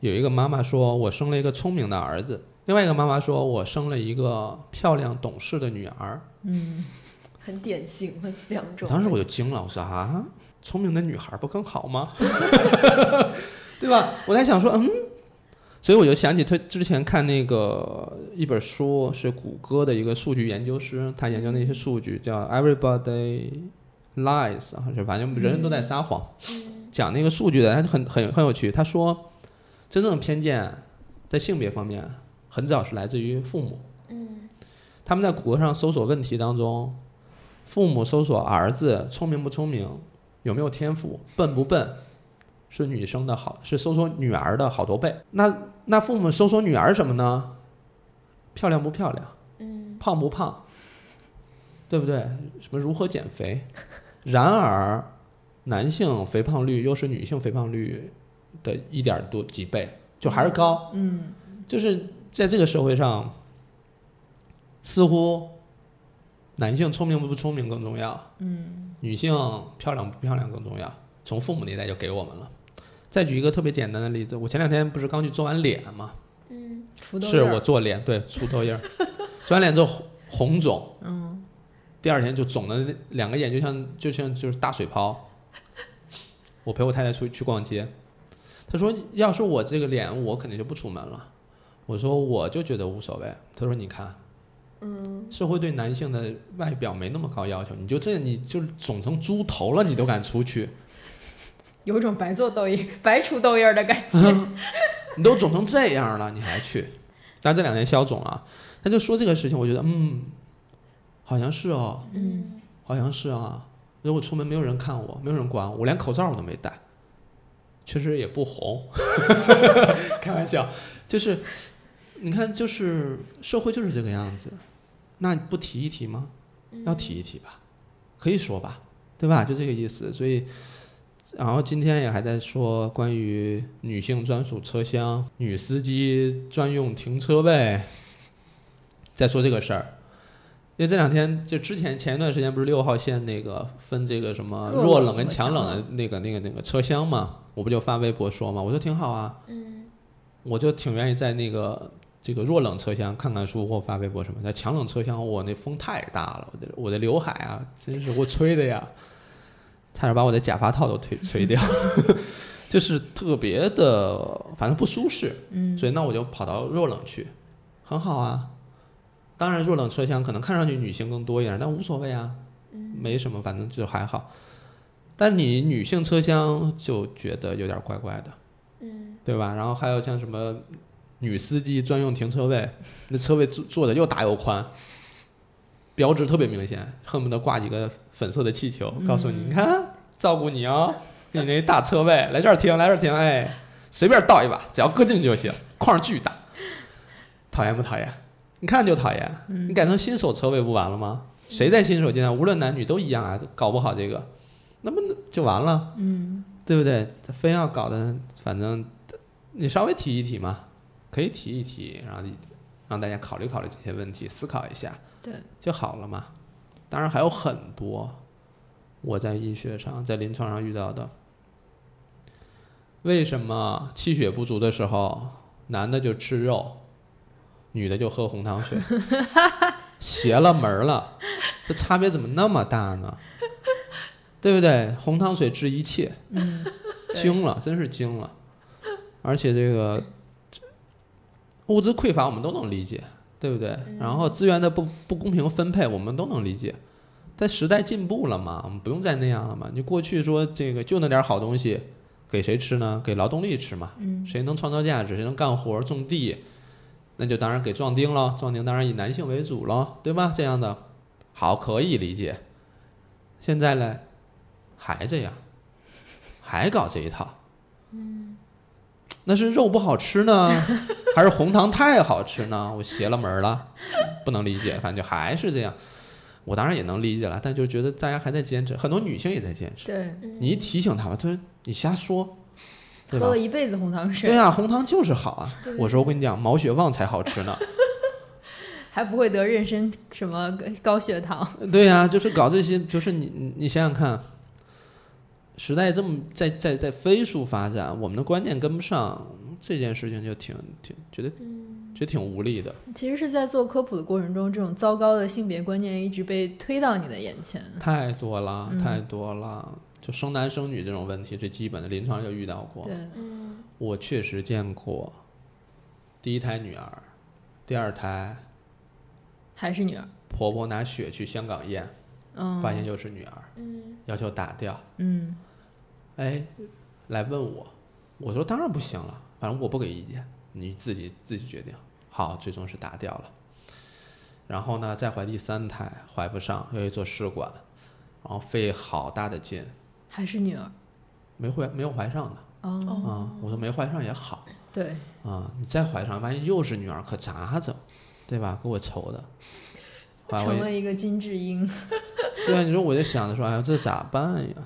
有一个妈妈说我生了一个聪明的儿子，另外一个妈妈说我生了一个漂亮懂事的女儿。嗯，很典型的两种。当时我就惊了，我说啊，聪明的女孩不更好吗？对吧？我在想说，嗯，所以我就想起他之前看那个一本书，是谷歌的一个数据研究师，他研究那些数据叫 Everybody Lies，啊，是反正人人都在撒谎。讲那个数据的，他很很很有趣。他说，真正的偏见在性别方面，很早是来自于父母。嗯他们在谷歌上搜索问题当中，父母搜索儿子聪明不聪明，有没有天赋，笨不笨，是女生的好，是搜索女儿的好多倍。那那父母搜索女儿什么呢？漂亮不漂亮，嗯胖不胖，对不对？什么如何减肥？然而，男性肥胖率又是女性肥胖率的一点多几倍，就还是高。嗯就是在这个社会上，似乎男性聪明不聪明更重要，嗯女性漂亮不漂亮更重要。从父母那代就给我们了。再举一个特别简单的例子，我前两天不是刚去做完脸吗？嗯，是我做脸，对，出痘印儿，做完脸之后红红肿，嗯第二天就肿的两个眼就像就像就是大水泡。我陪我太太出去逛街，她说要是我这个脸，我肯定就不出门了。我说我就觉得无所谓。她说你看，嗯，社会对男性的外表没那么高要求，你就这你就肿成猪头了，你都敢出去，有种白做痘印、白出痘印儿的感觉。你都肿成这样了，你还去？但这两年消肿了，他就说这个事情，我觉得嗯，好像是哦，嗯好像是啊。如果出门没有人看我，没有人管我，我连口罩我都没戴，确实也不红。开玩笑，就是你看，就是社会就是这个样子，那不提一提吗？要提一提吧，可以说吧，对吧？就这个意思。所以，然后今天也还在说关于女性专属车厢、女司机专用停车位，在说这个事儿。因为这两天就之前前一段时间不是六号线那个分这个什么弱冷跟强冷的那个那个那个车厢嘛，我不就发微博说嘛，我说挺好啊，我就挺愿意在那个这个弱冷车厢看看书或发微博什么。在强冷车厢，我那风太大了，我的我的刘海啊，真是给我吹的呀，差点把我的假发套都推 吹掉，就是特别的，反正不舒适。嗯所以那我就跑到弱冷去，很好啊。当然，弱冷车厢可能看上去女性更多一点，但无所谓啊，没什么，反正就还好。但你女性车厢就觉得有点怪怪的，嗯，对吧？然后还有像什么女司机专用停车位，那车位坐坐的又大又宽，标志特别明显，恨不得挂几个粉色的气球，告诉你，你看照顾你哦，给 你那大车位，来这儿停，来这儿停，哎，随便倒一把，只要搁进去就行，框巨大，讨厌不讨厌？你看就讨厌，你改成新手车位不完了吗？谁在新手阶段，无论男女都一样啊，搞不好这个，那不就完了。嗯对不对？他非要搞的，反正你稍微提一提嘛，可以提一提，然后让大家考虑考虑这些问题，思考一下，对，就好了嘛。当然还有很多我在医学上、在临床上遇到的，为什么气血不足的时候，男的就吃肉，女的就喝红糖水，邪了门儿了，这差别怎么那么大呢？对不对？红糖水治一切，嗯，惊了，真是惊了。而且这个物资匮乏我们都能理解，对不对？然后资源的不不公平分配我们都能理解。但时代进步了嘛，我们不用再那样了嘛。你过去说这个就那点好东西，给谁吃呢？给劳动力吃嘛。嗯谁能创造价值，谁能干活种地，那就当然给壮丁了。壮丁当然以男性为主了，对吧？这样的，好可以理解。现在嘞，还这样，还搞这一套。嗯那是肉不好吃呢，还是红糖太好吃呢？我邪了门儿了，不能理解。反正就还是这样。我当然也能理解了，但就觉得大家还在坚持，很多女性也在坚持。对，你一提醒她吧，她说你瞎说，喝了？一辈子红糖水，对啊、红糖就是好啊。我说我跟你讲，毛血旺才好吃呢。还不会得妊娠什么高血糖。对呀、就是搞这些，就是你你你想想看，时代这么在在在飞速发展，我们的观念跟不上，这件事情就挺挺觉得觉得挺无力的。其实是在做科普的过程中，这种糟糕的性别观念一直被推到你的眼前。太多了，嗯太多了。就生男生女这种问题，最基本的临床就遇到过。对，嗯我确实见过，第一胎女儿，第二胎还是女儿。婆婆拿血去香港验，嗯，发现又是女儿，嗯要求打掉。嗯哎，来问我，我说当然不行了，反正我不给意见，你自己自己决定。好，最终是打掉了。然后呢，再怀第三胎，怀不上，又去做试管，然后费好大的劲，还是女儿。没怀没有怀上的哦，啊。我说没怀上也好对，啊，你再怀上，万一又是女儿，可咋整？对吧？给我愁的。后来我也成了一个金智英。对啊，你说我就想着说，哎呀，这咋办呀？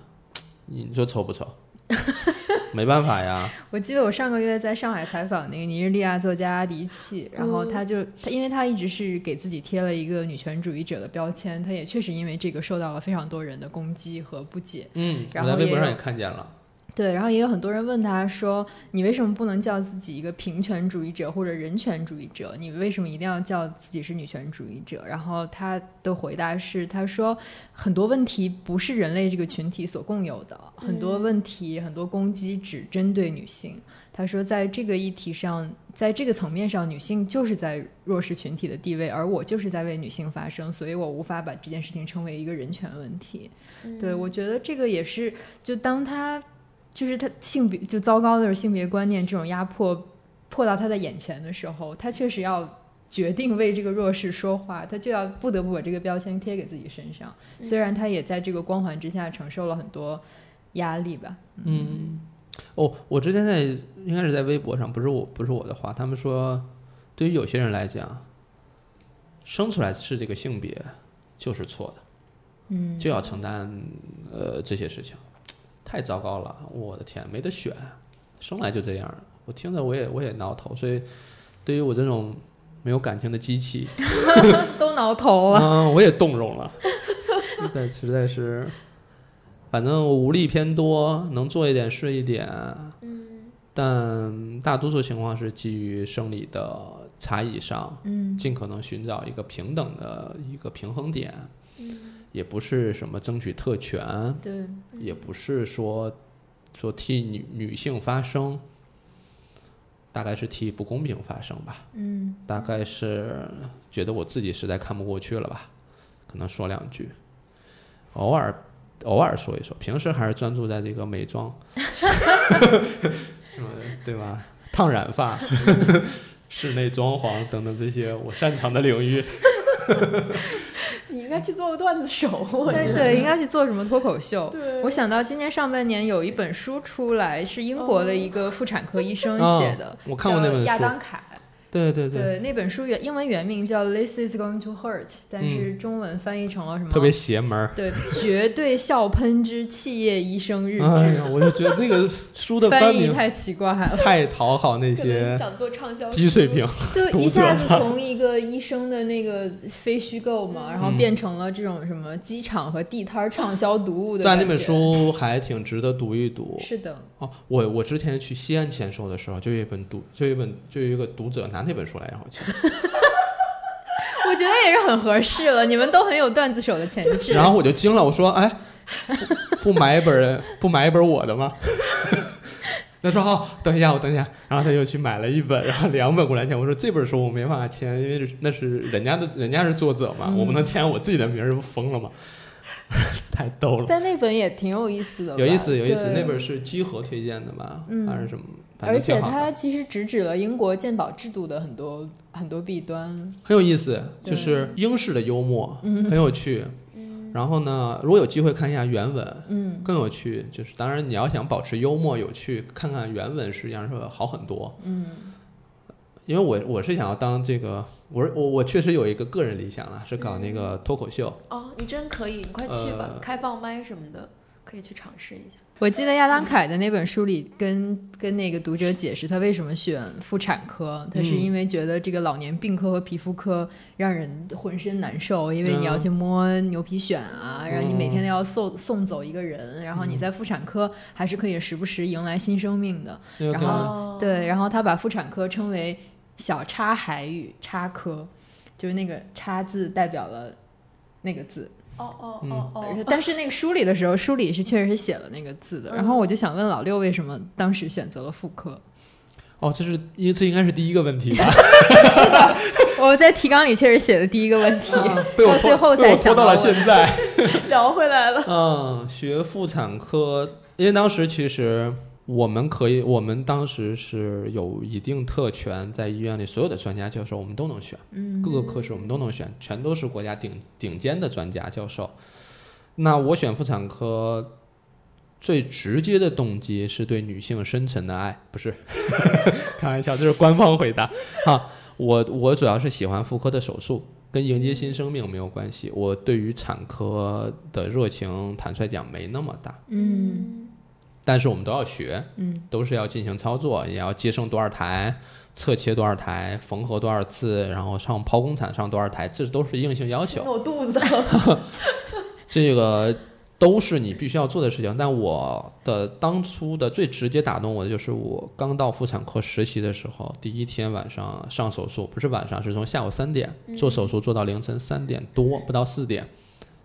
你说愁不愁？没办法呀。我记得我上个月在上海采访那个尼日利亚作家阿迪契，然后他就他，因为他一直是给自己贴了一个女权主义者的标签，他也确实因为这个受到了非常多人的攻击和不解。嗯，然后我在微博上也看见了。对，然后也有很多人问他说：“你为什么不能叫自己一个平权主义者或者人权主义者？你为什么一定要叫自己是女权主义者？”然后他的回答是：“他说很多问题不是人类这个群体所共有的，很多问题、很多攻击只针对女性。”他说，在这个议题上，在这个层面上，女性就是在弱势群体的地位，而我就是在为女性发声，所以我无法把这件事情称为一个人权问题。对我觉得这个也是，就当他。就是他性别就糟糕的性别观念这种压迫迫到他的眼前的时候，他确实要决定为这个弱势说话，他就要不得不把这个标签贴给自己身上。虽然他也在这个光环之下承受了很多压力吧。嗯，哦，我之前在应该是在微博上，不是我不是我的话，他们说，对于有些人来讲，生出来是这个性别就是错的，嗯，就要承担呃这些事情。太糟糕了，我的天，没得选，生来就这样。我听着我也我也挠头，所以对于我这种没有感情的机器 都挠头了。嗯，我也动容了，实在实在是，反正我无力偏多，能做一点是一点。嗯，但大多数情况是基于生理的差异上，嗯尽可能寻找一个平等的一个平衡点。嗯也不是什么争取特权，对，也不是说说替女女性发声，大概是替不公平发声吧。嗯大概是觉得我自己实在看不过去了吧，可能说两句，偶尔偶尔说一说，平时还是专注在这个美妆，什么对吧？烫染发、室内装潢等等这些我擅长的领域。你应该去做个段子手，我觉得。对对，应该去做什么脱口秀？我想到今年上半年有一本书出来，是英国的一个妇产科医生哦写的，我看过那本叫亚当凯。对对对，对，那本书原英文原名叫《This is going to hurt》，但是中文翻译成了什么？特别邪门儿。对，绝对笑喷之企业医生日志。哎呀，我就觉得那个书的翻译太奇怪了，太讨好那些想做畅销低水平。就一下子从一个医生的那个非虚构嘛，然后嗯变成了这种什么机场和地摊儿畅销读物的但那本。书还挺值得读一读。是的，哦，我我之前去西安签售的时候，就有一本读，就有一本就有一个读者拿那本书来让我签，我觉得也是很合适了。你们都很有段子手的潜质。然后我就惊了，我说，哎，不不买一本不买一本我的吗？他说哦，等一下，我等一下，然后他又去买了一本，然后两本过来签。我说这本书我没办法签，因为那是人家的，人家是作者嘛，嗯我不能签我自己的名儿，这不疯了吗？太逗了。但那本也挺有意思的，有意思，有意思。那本是基和推荐的吧？嗯还是什么？而且它其实直指了英国鉴宝制度的很多很多弊端。很有意思，就是英式的幽默，嗯很有趣。然后呢，如果有机会看一下原文，嗯更有趣。就是当然你要想保持幽默有趣，看看原文实际上是好很多。嗯因为我我是想要当这个，我我我确实有一个个人理想了，是搞那个脱口秀。哦，你真可以，你快去吧，呃开放麦什么的，可以去尝试一下。我记得亚当凯的那本书里跟跟那个读者解释他为什么选妇产科，他是嗯因为觉得这个老年病科和皮肤科让人浑身难受，因为你要嗯去摸牛皮癣啊，然后你每天都要送送走一个人，然后你在妇产科还是可以时不时迎来新生命的。然后对，然后他把妇产科称为小叉海语叉科，就是那个叉字代表了那个字。哦哦嗯哦哦，但是那个书里的时候，书里是确实是写了那个字的。然后我就想问老六，为什么当时选择了妇科？哦，这是因为这应该是第一个问题吧？我在提纲里确实写的第一个问题，被我到最后才想到了现在。聊回来了。嗯，学妇产科，因为当时其实我们可以，我们当时是有一定特权，在医院里所有的专家教授我们都能选，嗯各个科室我们都能选，全都是国家顶顶尖的专家教授。那我选妇产科。最直接的动机是对女性深沉的爱，不是 开玩笑，这是官方回答 哈。我我主要是喜欢妇科的手术，跟迎接新生命没有关系。我对于产科的热情，坦率讲没那么大。嗯但是我们都要学，嗯，都是要进行操作，也要接生多少台，侧切多少台，缝合多少次，然后上剖宫产上多少台，这都是硬性要求。我肚子疼。这个都是你必须要做的事情。但我的当初的最直接打动我的就是我刚到妇产科实习的时候，第一天晚上上手术，不是晚上，是从下午三点做手术做到凌晨三点多，不到四点，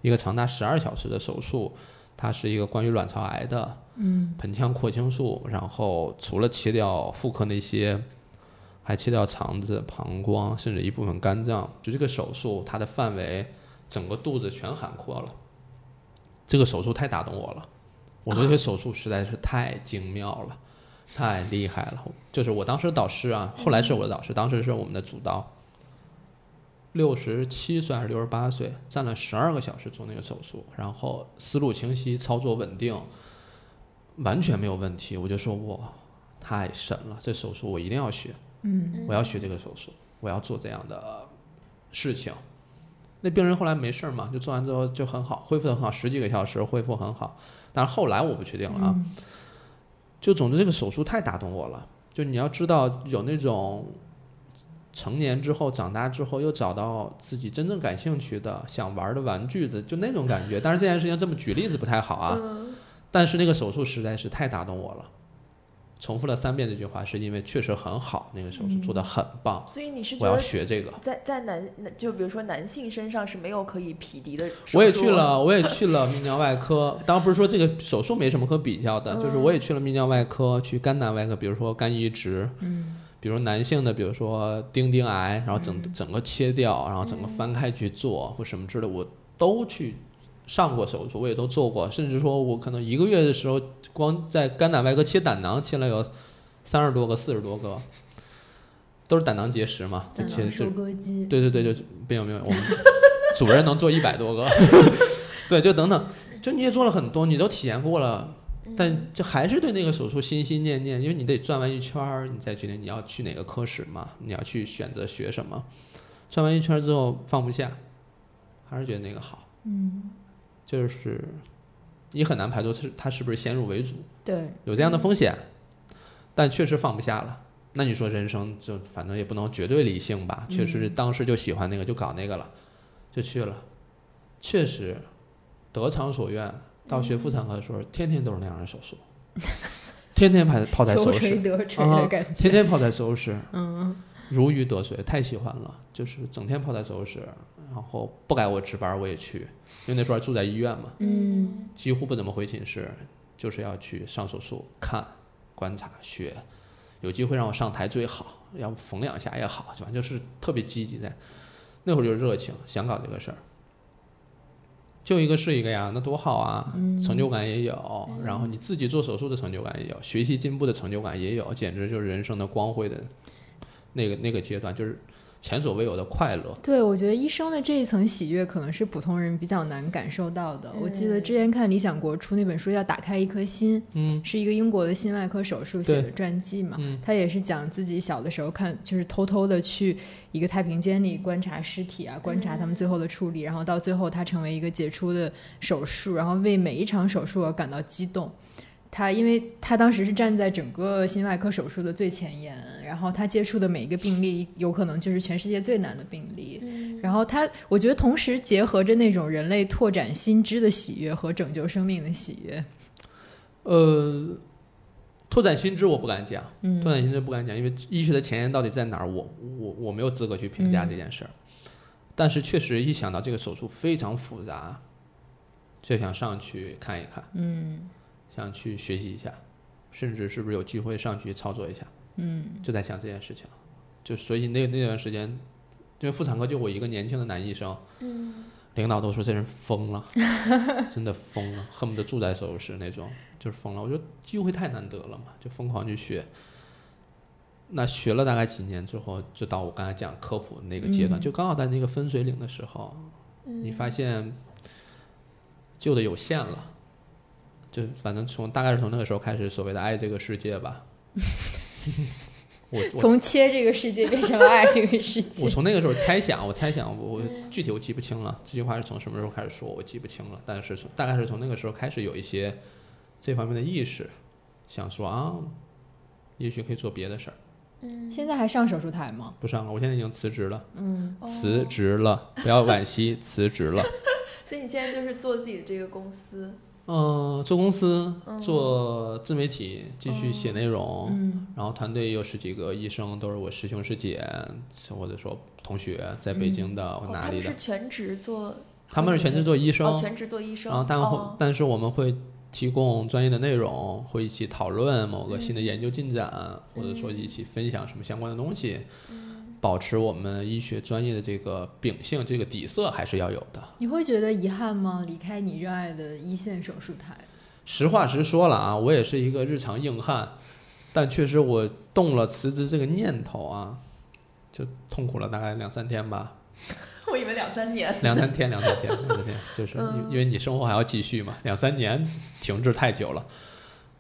一个长达十二小时的手术。它是一个关于卵巢癌的，嗯，盆腔扩清术，然后除了切掉妇科那些，还切掉肠子、膀胱，甚至一部分肝脏。就这个手术，它的范围整个肚子全涵括了。这个手术太打动我了，我觉得这个手术实在是太精妙了，太厉害了。就是我当时导师啊，后来是我的导师，当时是我们的主刀。六十七岁还是六十八岁，站了十二个小时做那个手术，然后思路清晰，操作稳定，完全没有问题。我就说哇，太神了！这手术我一定要学，嗯，我要学这个手术，我要做这样的事情。那病人后来没事儿嘛，就做完之后就很好，恢复的很好，十几个小时恢复很好。但是后来我不确定了啊。就总之这个手术太打动我了。就你要知道有那种。成年之后，长大之后，又找到自己真正感兴趣的、想玩的玩具的，就那种感觉。但是这件事情这么举例子不太好啊。但是那个手术实在是太打动我了。重复了三遍这句话，是因为确实很好，那个手术做的很棒。所以你是我要学这个。在在男，就比如说男性身上是没有可以匹敌的。我也去了，我也去了泌尿外科。当然不是说这个手术没什么可比较的，就是我也去了泌尿外科，去肝胆外科，比如说肝移植。嗯。比如男性的，比如说丁丁癌，然后整整个切掉，然后整个翻开去做或什么之类，我都去上过手术，我也都做过。甚至说我可能一个月的时候，光在肝胆外科切胆囊切了有三十多个、四十多个，都是胆囊结石嘛，就切收割机。对对对，就没有没有，我们主任能做一百多个，对，就等等，就你也做了很多，你都体验过了。但就还是对那个手术心心念念，因为你得转完一圈儿，你再决定你要去哪个科室嘛，你要去选择学什么。转完一圈之后放不下，还是觉得那个好。嗯，就是你很难排除是他是不是先入为主，对，有这样的风险，但确实放不下了。那你说人生就反正也不能绝对理性吧？确实当时就喜欢那个，就搞那个了，就去了，确实得偿所愿。到学妇产科的时候，天天都是那样的手术，天天泡泡在手术室，啊，天天泡在手术室，嗯，如鱼得水，太喜欢了，就是整天泡在手术室，然后不该我值班我也去，因为那时候住在医院嘛，嗯，几乎不怎么回寝室，就是要去上手术看、观察、学，有机会让我上台最好，要不缝两下也好，反正就是特别积极的，那会儿就热情，想搞这个事儿。就一个是一个呀，那多好啊！成就感也有，然后你自己做手术的成就感也有，学习进步的成就感也有，简直就是人生的光辉的那个那个阶段，就是。前所未有的快乐。对，我觉得医生的这一层喜悦，可能是普通人比较难感受到的。我记得之前看理想国出那本书叫《打开一颗心》，嗯，是一个英国的心外科手术写的传记嘛。他也是讲自己小的时候看，就是偷偷的去一个太平间里观察尸体啊，观察他们最后的处理，然后到最后他成为一个杰出的手术，然后为每一场手术而感到激动。他因为他当时是站在整个心外科手术的最前沿，然后他接触的每一个病例，有可能就是全世界最难的病例。然后他，我觉得同时结合着那种人类拓展新知的喜悦和拯救生命的喜悦。呃，拓展新知我不敢讲，拓展新知不敢讲，因为医学的前沿到底在哪儿，我我我没有资格去评价这件事儿。但是确实一想到这个手术非常复杂，就想上去看一看。嗯。想去学习一下，甚至是不是有机会上去操作一下？嗯，就在想这件事情。就所以那那段时间，因为妇产科就我一个年轻的男医生，嗯，领导都说这人疯了，真的疯了，恨不得住在手术室那种，就是疯了。我觉得机会太难得了嘛，就疯狂去学。那学了大概几年之后，就到我刚才讲科普那个阶段，就刚好在那个分水岭的时候，你发现旧的有限了。就反正从大概是从那个时候开始，所谓的爱这个世界吧。我从切这个世界变成爱这个世界。我从那个时候猜想，我猜想，我我具体我记不清了。这句话是从什么时候开始说，我记不清了。但是从大概是从那个时候开始有一些这方面的意识，想说啊，也许可以做别的事儿。嗯，现在还上手术台吗？不上了，我现在已经辞职了，嗯，辞职了，不要惋惜，辞职了。所以你现在就是做自己的这个公司，嗯、做公司，嗯。做自媒体，继续写内容，嗯。然后团队有十几个医生，都是我师兄师姐，或者说同学，在北京的、或哪里的他们是，全职做，他们是全职做医生，哦，全职做医生，然后但会、哦但是我们会提供专业的内容，会一起讨论某个新的嗯。研究进展，或者说一起分享什么相关的东西，嗯保持我们医学专业的这个秉性，这个底色还是要有的。你会觉得遗憾吗？离开你热爱的一线手术台？实话实说了啊，我也是一个日常硬汉，但确实我动了辞职这个念头啊，就痛苦了大概两三天吧，我以为两三年，两三天，两三天，两三天，就是因为你生活还要继续嘛，两三年停滞太久了，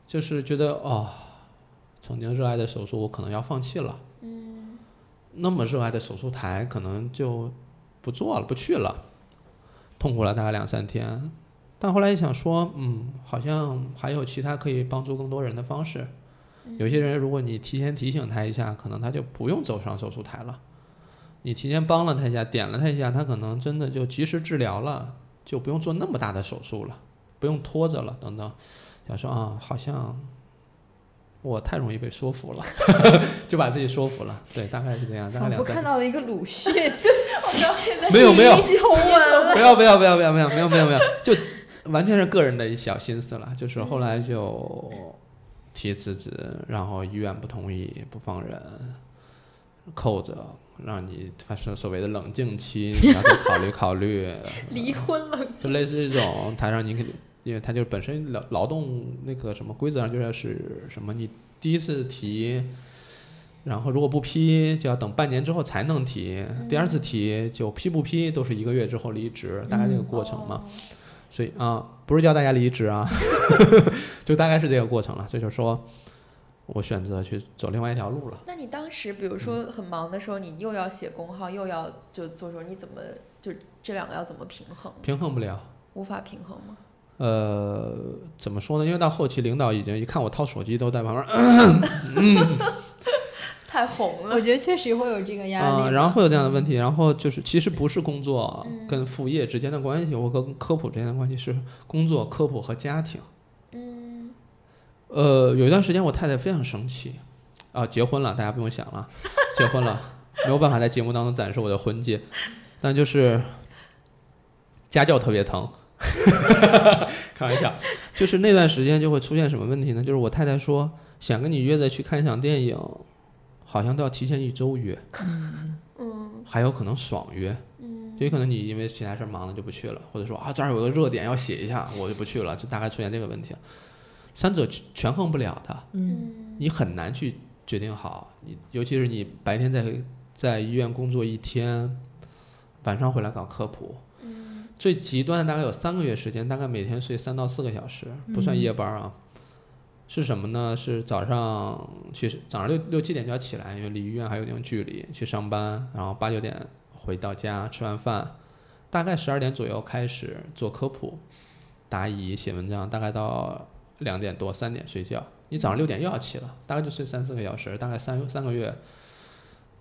就是觉得哦，曾经热爱的手术我可能要放弃了，嗯，那么热爱的手术台可能就不做了，不去了，痛苦了大概两三天。但后来一想说，嗯，好像还有其他可以帮助更多人的方式。有些人，如果你提前提醒他一下，可能他就不用走上手术台了。你提前帮了他一下，点了他一下，他可能真的就及时治疗了，就不用做那么大的手术了，不用拖着了，等等。想说啊，好像我太容易被说服了，就把自己说服了。对，大概是这样，大概仿佛看到了一个鲁迅 没有没有。不要不要不要不要不要没有没有没有，就完全是个人的一小心思了。就是后来就提辞职，然后医院不同意，不放人，扣着，让你他说所谓的冷静期，你要再考虑考虑，离婚了，就类似这种，他让你给，因为他就本身劳劳动那个什么规则上就是什么，你第一次提。然后如果不批，就要等半年之后才能提。第二次提就批不批都是一个月之后离职，大概这个过程嘛。哦所以啊，不是叫大家离职啊，就大概是这个过程了。所以就说，我选择去走另外一条路了。那你当时比如说很忙的时候，你又要写工号，又要就做时候，你怎么就这两个要怎么平衡？平衡不了。无法平衡吗？呃，怎么说呢？因为到后期，领导已经一看我掏手机，都在旁边，太红了我，觉得确实会有这个压力啊、然后会有这样的问题。然后就是，其实不是工作嗯跟副业之间的关系，我跟科普之间的关系是工作、科普和家庭。嗯，呃，有一段时间我太太非常生气，啊，结婚了，大家不用想了，结婚了，没有办法在节目当中展示我的婚戒，但就是家教特别疼，开玩笑，就是那段时间就会出现什么问题呢？就是我太太说想跟你约着去看一场电影，好像都要提前一周约，嗯。还有可能爽约，嗯。就有可能你因为其他事儿忙了就不去了，或者说啊这儿有个热点要写一下，我就不去了，就大概出现这个问题了。三者权衡不了的，嗯，嗯你很难去决定好。你尤其是你白天在在医院工作一天，晚上回来搞科普，嗯最极端的大概有三个月时间，大概每天睡三到四个小时，不算夜班啊。是什么呢？是早上去早上六六七点就要起来，因为离医院还有点距离，去上班，然后八九点回到家吃完饭，大概十二点左右开始做科普、答疑、写文章，大概到两点多三点睡觉。你早上六点又要起了，大概就睡三四个小时，大概三三个月。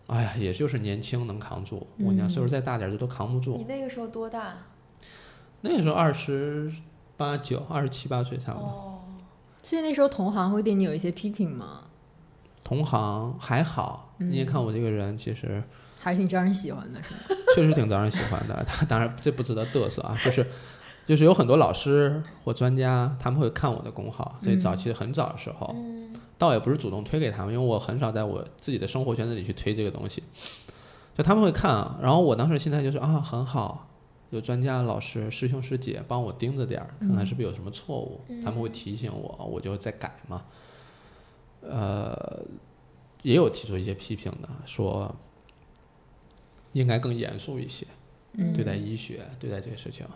哎呀，也就是年轻能扛住，我娘岁数再大点儿的都扛不住你。那个时候多大？那个时候二十八九、二十七八岁差不多。哦，所以那时候同行会对你有一些批评吗？同行还好，你也看我这个人，其实还是挺招人喜欢的，是吗？确实挺招人喜欢的。他当然这不值得嘚瑟啊，就是就是有很多老师或专家，他们会看我的公号，所以早期很早的时候，嗯倒也不是主动推给他们，因为我很少在我自己的生活圈子里去推这个东西，就他们会看啊。然后我当时心态就是啊，很好，有专家、老师、师兄师姐帮我盯着点儿，看看是不是有什么错误，他们会提醒我，我就再改嘛。呃，也有提出一些批评的，说应该更严肃一些，嗯对待医学，对待这个事情。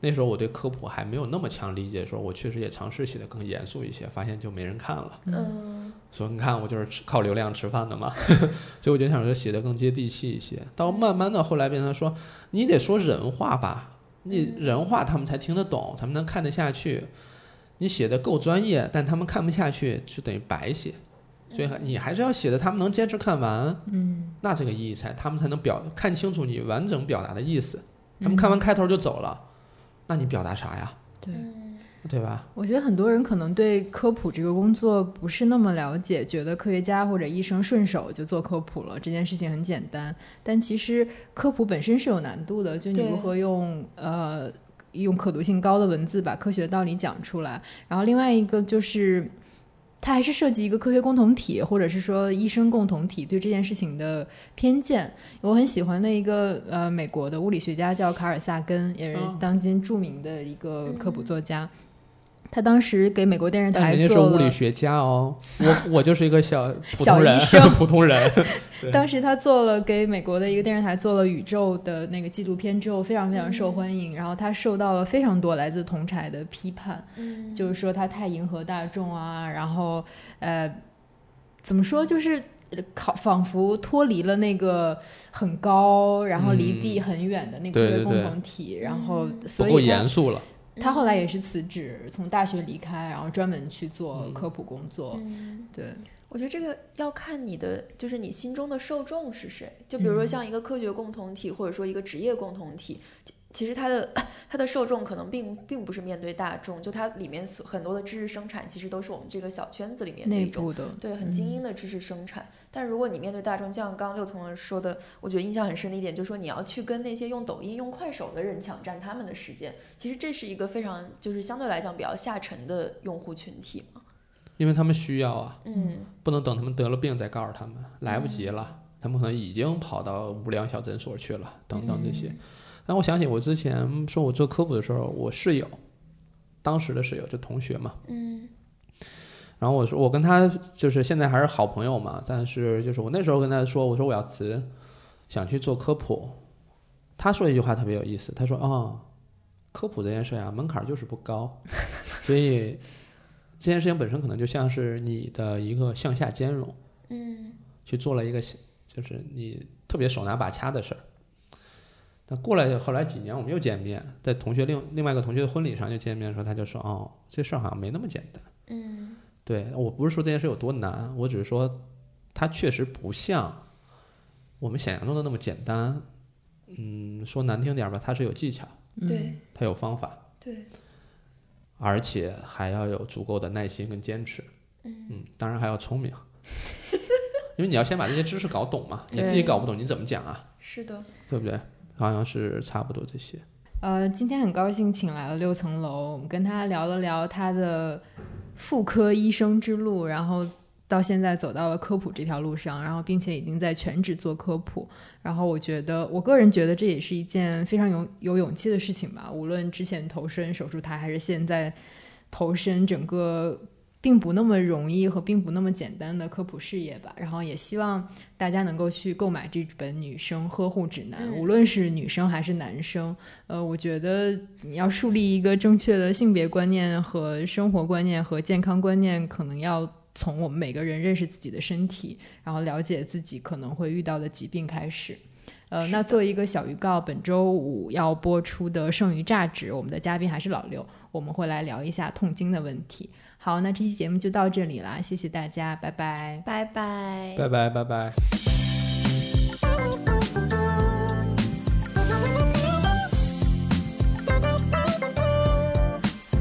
那时候我对科普还没有那么强理解，说我确实也尝试写的更严肃一些，发现就没人看了。嗯说你看我就是吃靠流量吃饭的嘛，所以我就想说写的更接地气一些。到慢慢的后来变成说，你得说人话吧，你人话他们才听得懂，他们能看得下去。你写的够专业，但他们看不下去，就等于白写。所以你还是要写的，他们能坚持看完，嗯，那这个意义才，他们才能表看清楚你完整表达的意思。他们看完开头就走了，那你表达啥呀？对。对吧？我觉得很多人可能对科普这个工作不是那么了解，觉得科学家或者医生顺手就做科普了，这件事情很简单。但其实科普本身是有难度的，就你如何用呃用可读性高的文字把科学道理讲出来。然后另外一个就是，它还是涉及一个科学共同体，或者是说医生共同体对这件事情的偏见。我很喜欢的一个呃美国的物理学家叫卡尔萨根，也是当今著名的一个科普作家。他当时给美国电视台做了，是物理学家哦，我我就是一个小 小医生，普通人。当时他做了给美国的一个电视台做了宇宙的那个纪录片之后，非常非常受欢迎。然后他受到了非常多来自同台的批判，就是说他太迎合大众啊，然后呃，怎么说就是考仿佛脱离了那个很高，然后离地很远的那个共同体，然后所以不够严肃了。他后来也是辞职，从大学离开，然后专门去做科普工作。对，我觉得这个要看你的，就是你心中的受众是谁。就比如说像一个科学共同体，或者说一个职业共同体。其实它的它的受众可能并并不是面对大众，就它里面所很多的知识生产，其实都是我们这个小圈子里面的一种，对，很精英的知识生产。但如果你面对大众，就像刚刚六层人说的，我觉得印象很深的一点，就是说你要去跟那些用抖音、用快手的人抢占他们的时间，其实这是一个非常就是相对来讲比较下沉的用户群体嘛。因为他们需要啊，嗯，不能等他们得了病再告诉他们，来不及了，他们可能已经跑到无良小诊所去了，等等这些。但我想起我之前说我做科普的时候，我室友，当时的室友就同学嘛，嗯，然后我说我跟他就是现在还是好朋友嘛，但是就是我那时候跟他说，我说我要辞，想去做科普，他说一句话特别有意思，他说啊，科普这件事啊门槛就是不高，所以这件事情本身可能就像是你的一个向下兼容，嗯，去做了一个就是你特别手拿把掐的事儿。那过来后来几年，我们又见面，在同学另另外一个同学的婚礼上又见面的时候，他就说：“哦，这事儿好像没那么简单。”嗯，对我不是说这件事有多难，我只是说，它确实不像我们想象中的那么简单。嗯，说难听点吧，它是有技巧，对，它有方法，对，而且还要有足够的耐心跟坚持。嗯，当然还要聪明，因为你要先把这些知识搞懂嘛，你自己搞不懂，你怎么讲啊？是的，对不对？好像是差不多这些。呃，今天很高兴请来了六层楼，我们跟他聊了聊他的妇科医生之路，然后到现在走到了科普这条路上，然后并且已经在全职做科普。然后我觉得，我个人觉得这也是一件非常有有勇气的事情吧。无论之前投身手术台，还是现在投身整个。并不那么容易和并不那么简单的科普事业吧，然后也希望大家能够去购买这本《女生呵护指南》，无论是女生还是男生。呃，我觉得你要树立一个正确的性别观念和生活观念和健康观念，可能要从我们每个人认识自己的身体，然后了解自己可能会遇到的疾病开始。呃，那作为一个小预告，本周五要播出的《剩余价值》，我们的嘉宾还是老刘，我们会来聊一下痛经的问题。好，那这期节目就到这里啦，谢谢大家，拜拜，拜拜，拜拜，拜拜。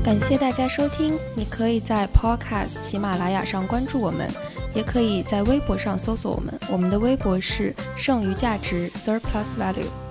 感谢大家收听，你可以在 Podcast 喜马拉雅上关注我们，也可以在微博上搜索我们，我们的微博是剩余价值 Surplus Value。